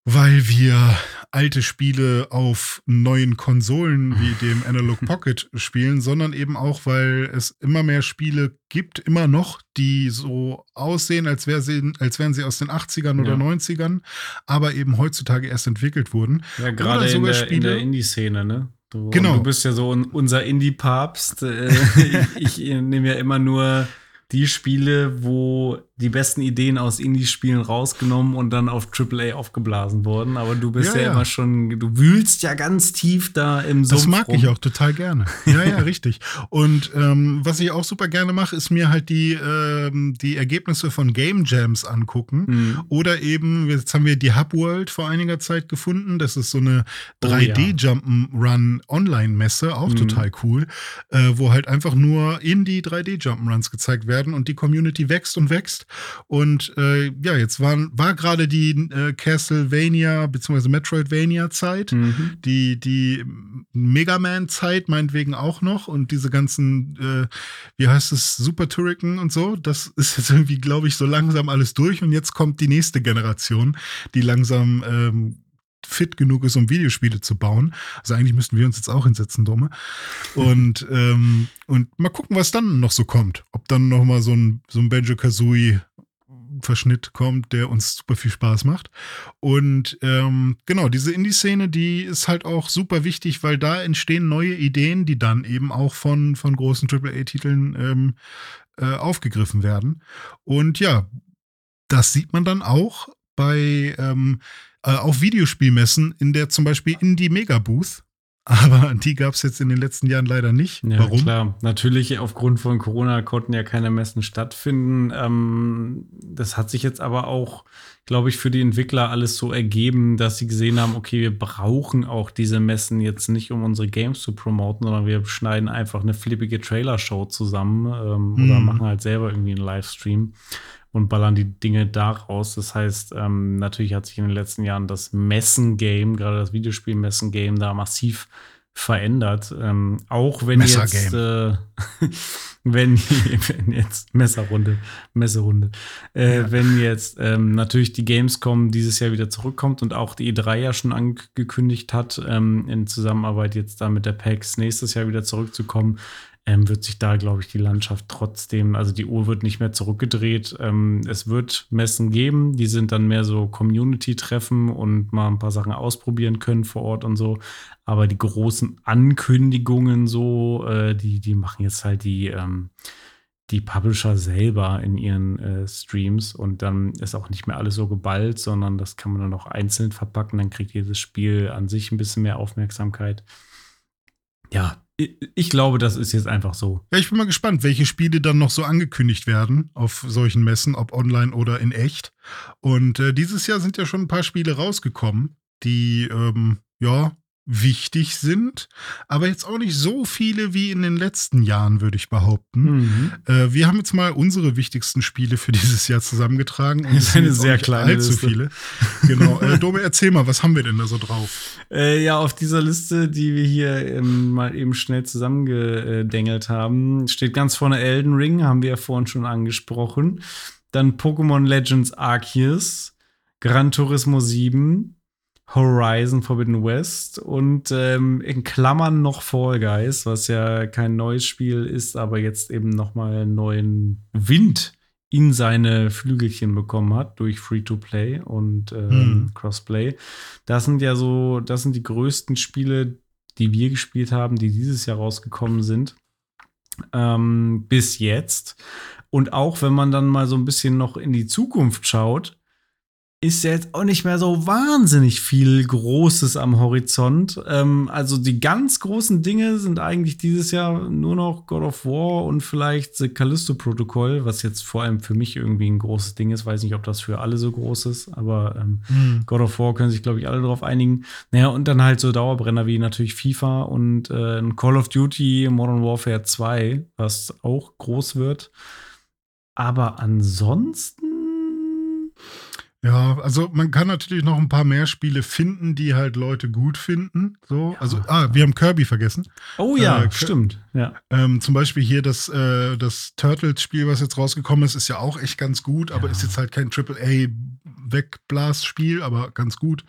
weil wir alte Spiele auf neuen Konsolen wie dem Analog Pocket spielen, sondern eben auch, weil es immer mehr Spiele gibt, immer noch, die so aussehen, als, wär sie, als wären sie aus den 80ern oder ja. 90ern, aber eben heutzutage erst entwickelt wurden. Ja, gerade in der, in der Indie-Szene, ne? Du, genau. Du bist ja so unser Indie-Papst. Äh, ich, ich nehme ja immer nur die Spiele, wo die besten Ideen aus Indie-Spielen rausgenommen und dann auf AAA aufgeblasen wurden. Aber du bist ja, ja, ja, immer schon, du wühlst ja ganz tief da im Sumpf Das mag rum. ich auch total gerne. Ja, ja, richtig. Und ähm, was ich auch super gerne mache, ist mir halt die, ähm, die Ergebnisse von Game Jams angucken. Mhm. Oder eben, jetzt haben wir die Hub World vor einiger Zeit gefunden. Das ist so eine 3D-Jump'n'Run Online-Messe, auch mhm. total cool, äh, wo halt einfach nur Indie 3D-Jump'n'Runs gezeigt werden und die Community wächst und wächst. Und äh, ja, jetzt waren, war gerade die äh, Castlevania bzw. Metroidvania-Zeit, mhm. die, die Mega Man-Zeit meinetwegen auch noch und diese ganzen, äh, wie heißt es, Super Turrican und so. Das ist jetzt irgendwie, glaube ich, so langsam alles durch und jetzt kommt die nächste Generation, die langsam ähm, fit genug ist, um Videospiele zu bauen. Also eigentlich müssten wir uns jetzt auch hinsetzen, Dumme. Und, ähm, und mal gucken, was dann noch so kommt. Ob dann noch mal so ein, so ein Banjo-Kazooie Verschnitt kommt, der uns super viel Spaß macht. Und ähm, genau, diese Indie-Szene, die ist halt auch super wichtig, weil da entstehen neue Ideen, die dann eben auch von, von großen AAA-Titeln ähm, äh, aufgegriffen werden. Und ja, das sieht man dann auch bei ähm, äh, auf Videospielmessen, in der zum Beispiel Indie Mega Booth. Aber die gab es jetzt in den letzten Jahren leider nicht. Ja, Warum? Klar, natürlich aufgrund von Corona konnten ja keine Messen stattfinden. Ähm, das hat sich jetzt aber auch, glaube ich, für die Entwickler alles so ergeben, dass sie gesehen haben, okay, wir brauchen auch diese Messen jetzt nicht, um unsere Games zu promoten, sondern wir schneiden einfach eine flippige Trailer-Show zusammen ähm, mhm. oder machen halt selber irgendwie einen Livestream und ballern die Dinge daraus. Das heißt, ähm, natürlich hat sich in den letzten Jahren das Messen-Game, gerade das Videospiel-Messen-Game, da massiv verändert. Ähm, auch wenn jetzt, äh, wenn, wenn jetzt Messerrunde, Messerunde, äh, ja. wenn jetzt ähm, natürlich die Gamescom dieses Jahr wieder zurückkommt und auch die E3 ja schon angekündigt hat, ähm, in Zusammenarbeit jetzt da mit der PAX nächstes Jahr wieder zurückzukommen, ähm, wird sich da, glaube ich, die Landschaft trotzdem, also die Uhr wird nicht mehr zurückgedreht. Ähm, es wird Messen geben, die sind dann mehr so Community-Treffen und mal ein paar Sachen ausprobieren können vor Ort und so. Aber die großen Ankündigungen so, äh, die, die machen jetzt halt die, ähm, die Publisher selber in ihren äh, Streams und dann ist auch nicht mehr alles so geballt, sondern das kann man dann auch einzeln verpacken. Dann kriegt jedes Spiel an sich ein bisschen mehr Aufmerksamkeit. Ja, ich glaube, das ist jetzt einfach so. Ja, ich bin mal gespannt, welche Spiele dann noch so angekündigt werden auf solchen Messen, ob online oder in echt. Und äh, dieses Jahr sind ja schon ein paar Spiele rausgekommen, die ähm, ja wichtig sind, aber jetzt auch nicht so viele wie in den letzten Jahren, würde ich behaupten. Mhm. Äh, wir haben jetzt mal unsere wichtigsten Spiele für dieses Jahr zusammengetragen. Und das ist eine sehr kleine allzu Liste. viele. Genau. Äh, Dome, erzähl mal, was haben wir denn da so drauf? Äh, ja, auf dieser Liste, die wir hier ähm, mal eben schnell zusammengedengelt haben, steht ganz vorne Elden Ring, haben wir ja vorhin schon angesprochen. Dann Pokémon Legends Arceus, Gran Turismo 7, Horizon Forbidden West und ähm, in Klammern noch Fall Guys, was ja kein neues Spiel ist, aber jetzt eben noch mal neuen Wind in seine Flügelchen bekommen hat durch Free-to-Play und ähm, hm. Crossplay. Das sind ja so, das sind die größten Spiele, die wir gespielt haben, die dieses Jahr rausgekommen sind. Ähm, bis jetzt. Und auch wenn man dann mal so ein bisschen noch in die Zukunft schaut, ist jetzt auch nicht mehr so wahnsinnig viel Großes am Horizont. Ähm, also die ganz großen Dinge sind eigentlich dieses Jahr nur noch God of War und vielleicht The Callisto-Protokoll, was jetzt vor allem für mich irgendwie ein großes Ding ist. Weiß nicht, ob das für alle so groß ist, aber ähm, hm. God of War können sich, glaube ich, alle darauf einigen. Naja, und dann halt so Dauerbrenner wie natürlich FIFA und äh, Call of Duty Modern Warfare 2, was auch groß wird. Aber ansonsten ja, also man kann natürlich noch ein paar mehr Spiele finden, die halt Leute gut finden. So, ja. also ah, wir haben Kirby vergessen. Oh ja, äh, stimmt. Ja. Ähm, zum Beispiel hier das, äh, das Turtles-Spiel, was jetzt rausgekommen ist, ist ja auch echt ganz gut, aber ja. ist jetzt halt kein AAA Wegblasspiel, aber ganz gut.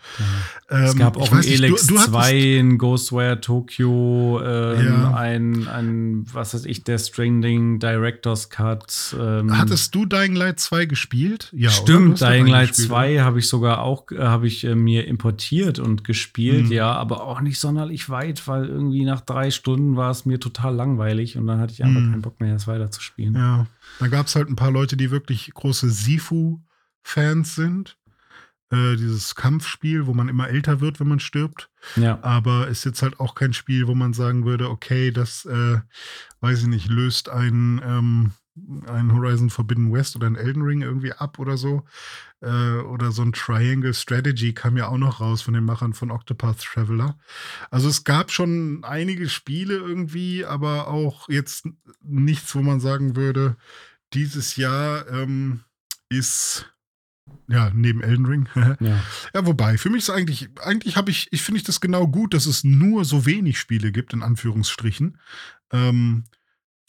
Ja. Ähm, es gab auch ein Elex du, du 2, ein Ghostwire Tokyo, ähm, ja. ein, ein, was weiß ich, Death Stranding Director's Cut. Ähm. Hattest du Dying Light 2 gespielt? Ja, Stimmt, Dying Light 2 habe ich sogar auch, äh, habe ich äh, mir importiert und gespielt, mhm. ja, aber auch nicht sonderlich weit, weil irgendwie nach drei Stunden war es mir total langweilig und dann hatte ich einfach mhm. keinen Bock mehr, es weiterzuspielen. Ja, da gab es halt ein paar Leute, die wirklich große Sifu Fans sind. Äh, dieses Kampfspiel, wo man immer älter wird, wenn man stirbt. Ja. Aber ist jetzt halt auch kein Spiel, wo man sagen würde, okay, das, äh, weiß ich nicht, löst ein, ähm, ein Horizon Forbidden West oder ein Elden Ring irgendwie ab oder so. Äh, oder so ein Triangle Strategy kam ja auch noch raus von den Machern von Octopath Traveler. Also es gab schon einige Spiele irgendwie, aber auch jetzt nichts, wo man sagen würde, dieses Jahr ähm, ist ja, neben Elden Ring. ja. ja, wobei, für mich ist eigentlich, eigentlich habe ich, ich finde ich das genau gut, dass es nur so wenig Spiele gibt, in Anführungsstrichen. Ähm,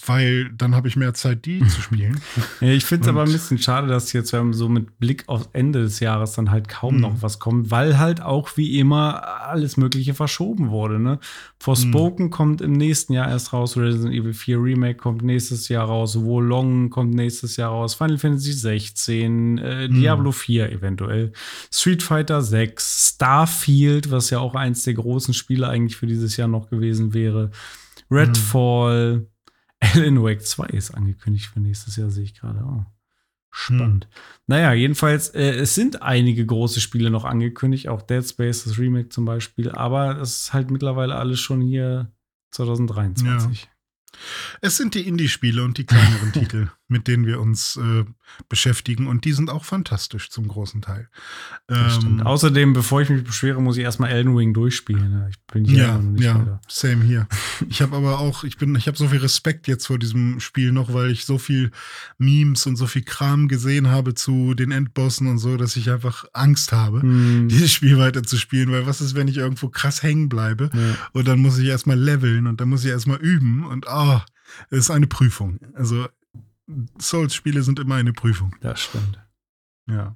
weil dann habe ich mehr Zeit, die zu spielen. ja, ich finde es aber ein bisschen schade, dass jetzt so mit Blick auf Ende des Jahres dann halt kaum mhm. noch was kommt, weil halt auch wie immer alles Mögliche verschoben wurde. Ne? Forspoken mhm. kommt im nächsten Jahr erst raus, Resident Evil 4 Remake kommt nächstes Jahr raus, Wolong kommt nächstes Jahr raus, Final Fantasy 16, äh, mhm. Diablo 4 eventuell, Street Fighter 6, Starfield, was ja auch eins der großen Spiele eigentlich für dieses Jahr noch gewesen wäre, Redfall. Alan Wake 2 ist angekündigt für nächstes Jahr, sehe ich gerade. Oh. Spannend. Hm. Naja, jedenfalls, äh, es sind einige große Spiele noch angekündigt, auch Dead Space, das Remake zum Beispiel, aber es ist halt mittlerweile alles schon hier 2023. Ja. Es sind die Indie-Spiele und die kleineren Titel, mit denen wir uns äh, beschäftigen und die sind auch fantastisch zum großen Teil. Ähm, Außerdem, bevor ich mich beschwere, muss ich erstmal Elden Ring durchspielen. Ich bin hier ja, nicht ja, weiter. same hier. ich habe aber auch, ich bin, ich habe so viel Respekt jetzt vor diesem Spiel noch, weil ich so viel Memes und so viel Kram gesehen habe zu den Endbossen und so, dass ich einfach Angst habe, hm. dieses Spiel weiterzuspielen, weil was ist, wenn ich irgendwo krass hängen bleibe ja. und dann muss ich erstmal leveln und dann muss ich erstmal üben und oh, Es ist eine Prüfung. Also Souls-Spiele sind immer eine Prüfung. Das stimmt. Ja.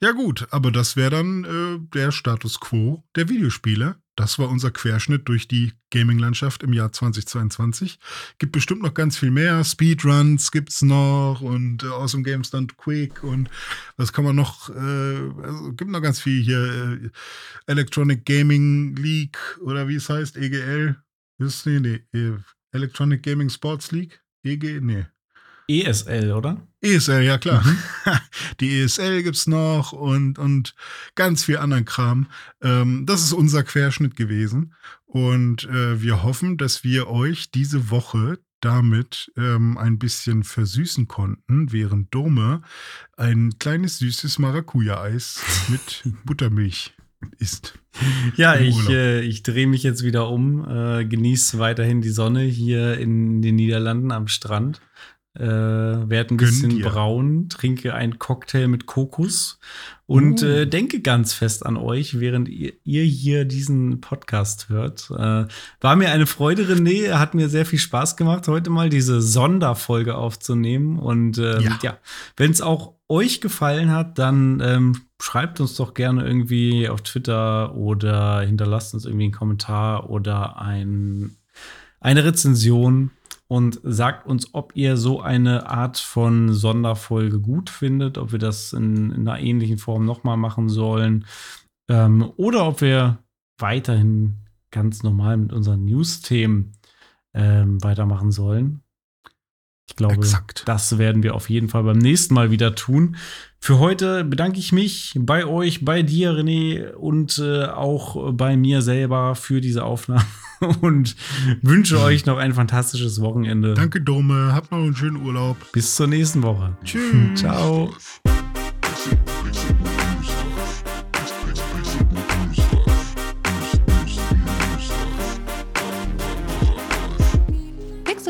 Ja gut, aber das wäre dann äh, der Status quo der Videospiele. Das war unser Querschnitt durch die Gaming-Landschaft im Jahr 2022. Gibt bestimmt noch ganz viel mehr. Speedruns gibt's noch und äh, Awesome Games Done Quick und was kann man noch? Äh, also gibt noch ganz viel hier. Äh, Electronic Gaming League oder wie es heißt, EGL. Ist, nee, nee, äh, Electronic Gaming Sports League? EG? Nee. ESL, oder? ESL, ja klar. Mhm. Die ESL gibt's noch und, und ganz viel anderen Kram. Ähm, das ist unser Querschnitt gewesen. Und äh, wir hoffen, dass wir euch diese Woche damit ähm, ein bisschen versüßen konnten, während Dome ein kleines süßes Maracuja-Eis mit Buttermilch isst. Ja, ich, äh, ich drehe mich jetzt wieder um, äh, genieße weiterhin die Sonne hier in den Niederlanden am Strand äh, werde ein bisschen braun, trinke einen Cocktail mit Kokos und uh. äh, denke ganz fest an euch, während ihr, ihr hier diesen Podcast hört. Äh, war mir eine Freude, René. Hat mir sehr viel Spaß gemacht, heute mal diese Sonderfolge aufzunehmen. Und ähm, ja, ja wenn es auch euch gefallen hat, dann ähm, schreibt uns doch gerne irgendwie auf Twitter oder hinterlasst uns irgendwie einen Kommentar oder ein, eine Rezension und sagt uns, ob ihr so eine Art von Sonderfolge gut findet, ob wir das in, in einer ähnlichen Form nochmal machen sollen ähm, oder ob wir weiterhin ganz normal mit unseren News-Themen ähm, weitermachen sollen. Ich glaube, Exakt. das werden wir auf jeden Fall beim nächsten Mal wieder tun. Für heute bedanke ich mich bei euch, bei dir, René, und äh, auch bei mir selber für diese Aufnahme und wünsche euch noch ein fantastisches Wochenende. Danke, Dome. Habt noch einen schönen Urlaub. Bis zur nächsten Woche. Tschüss. Ciao.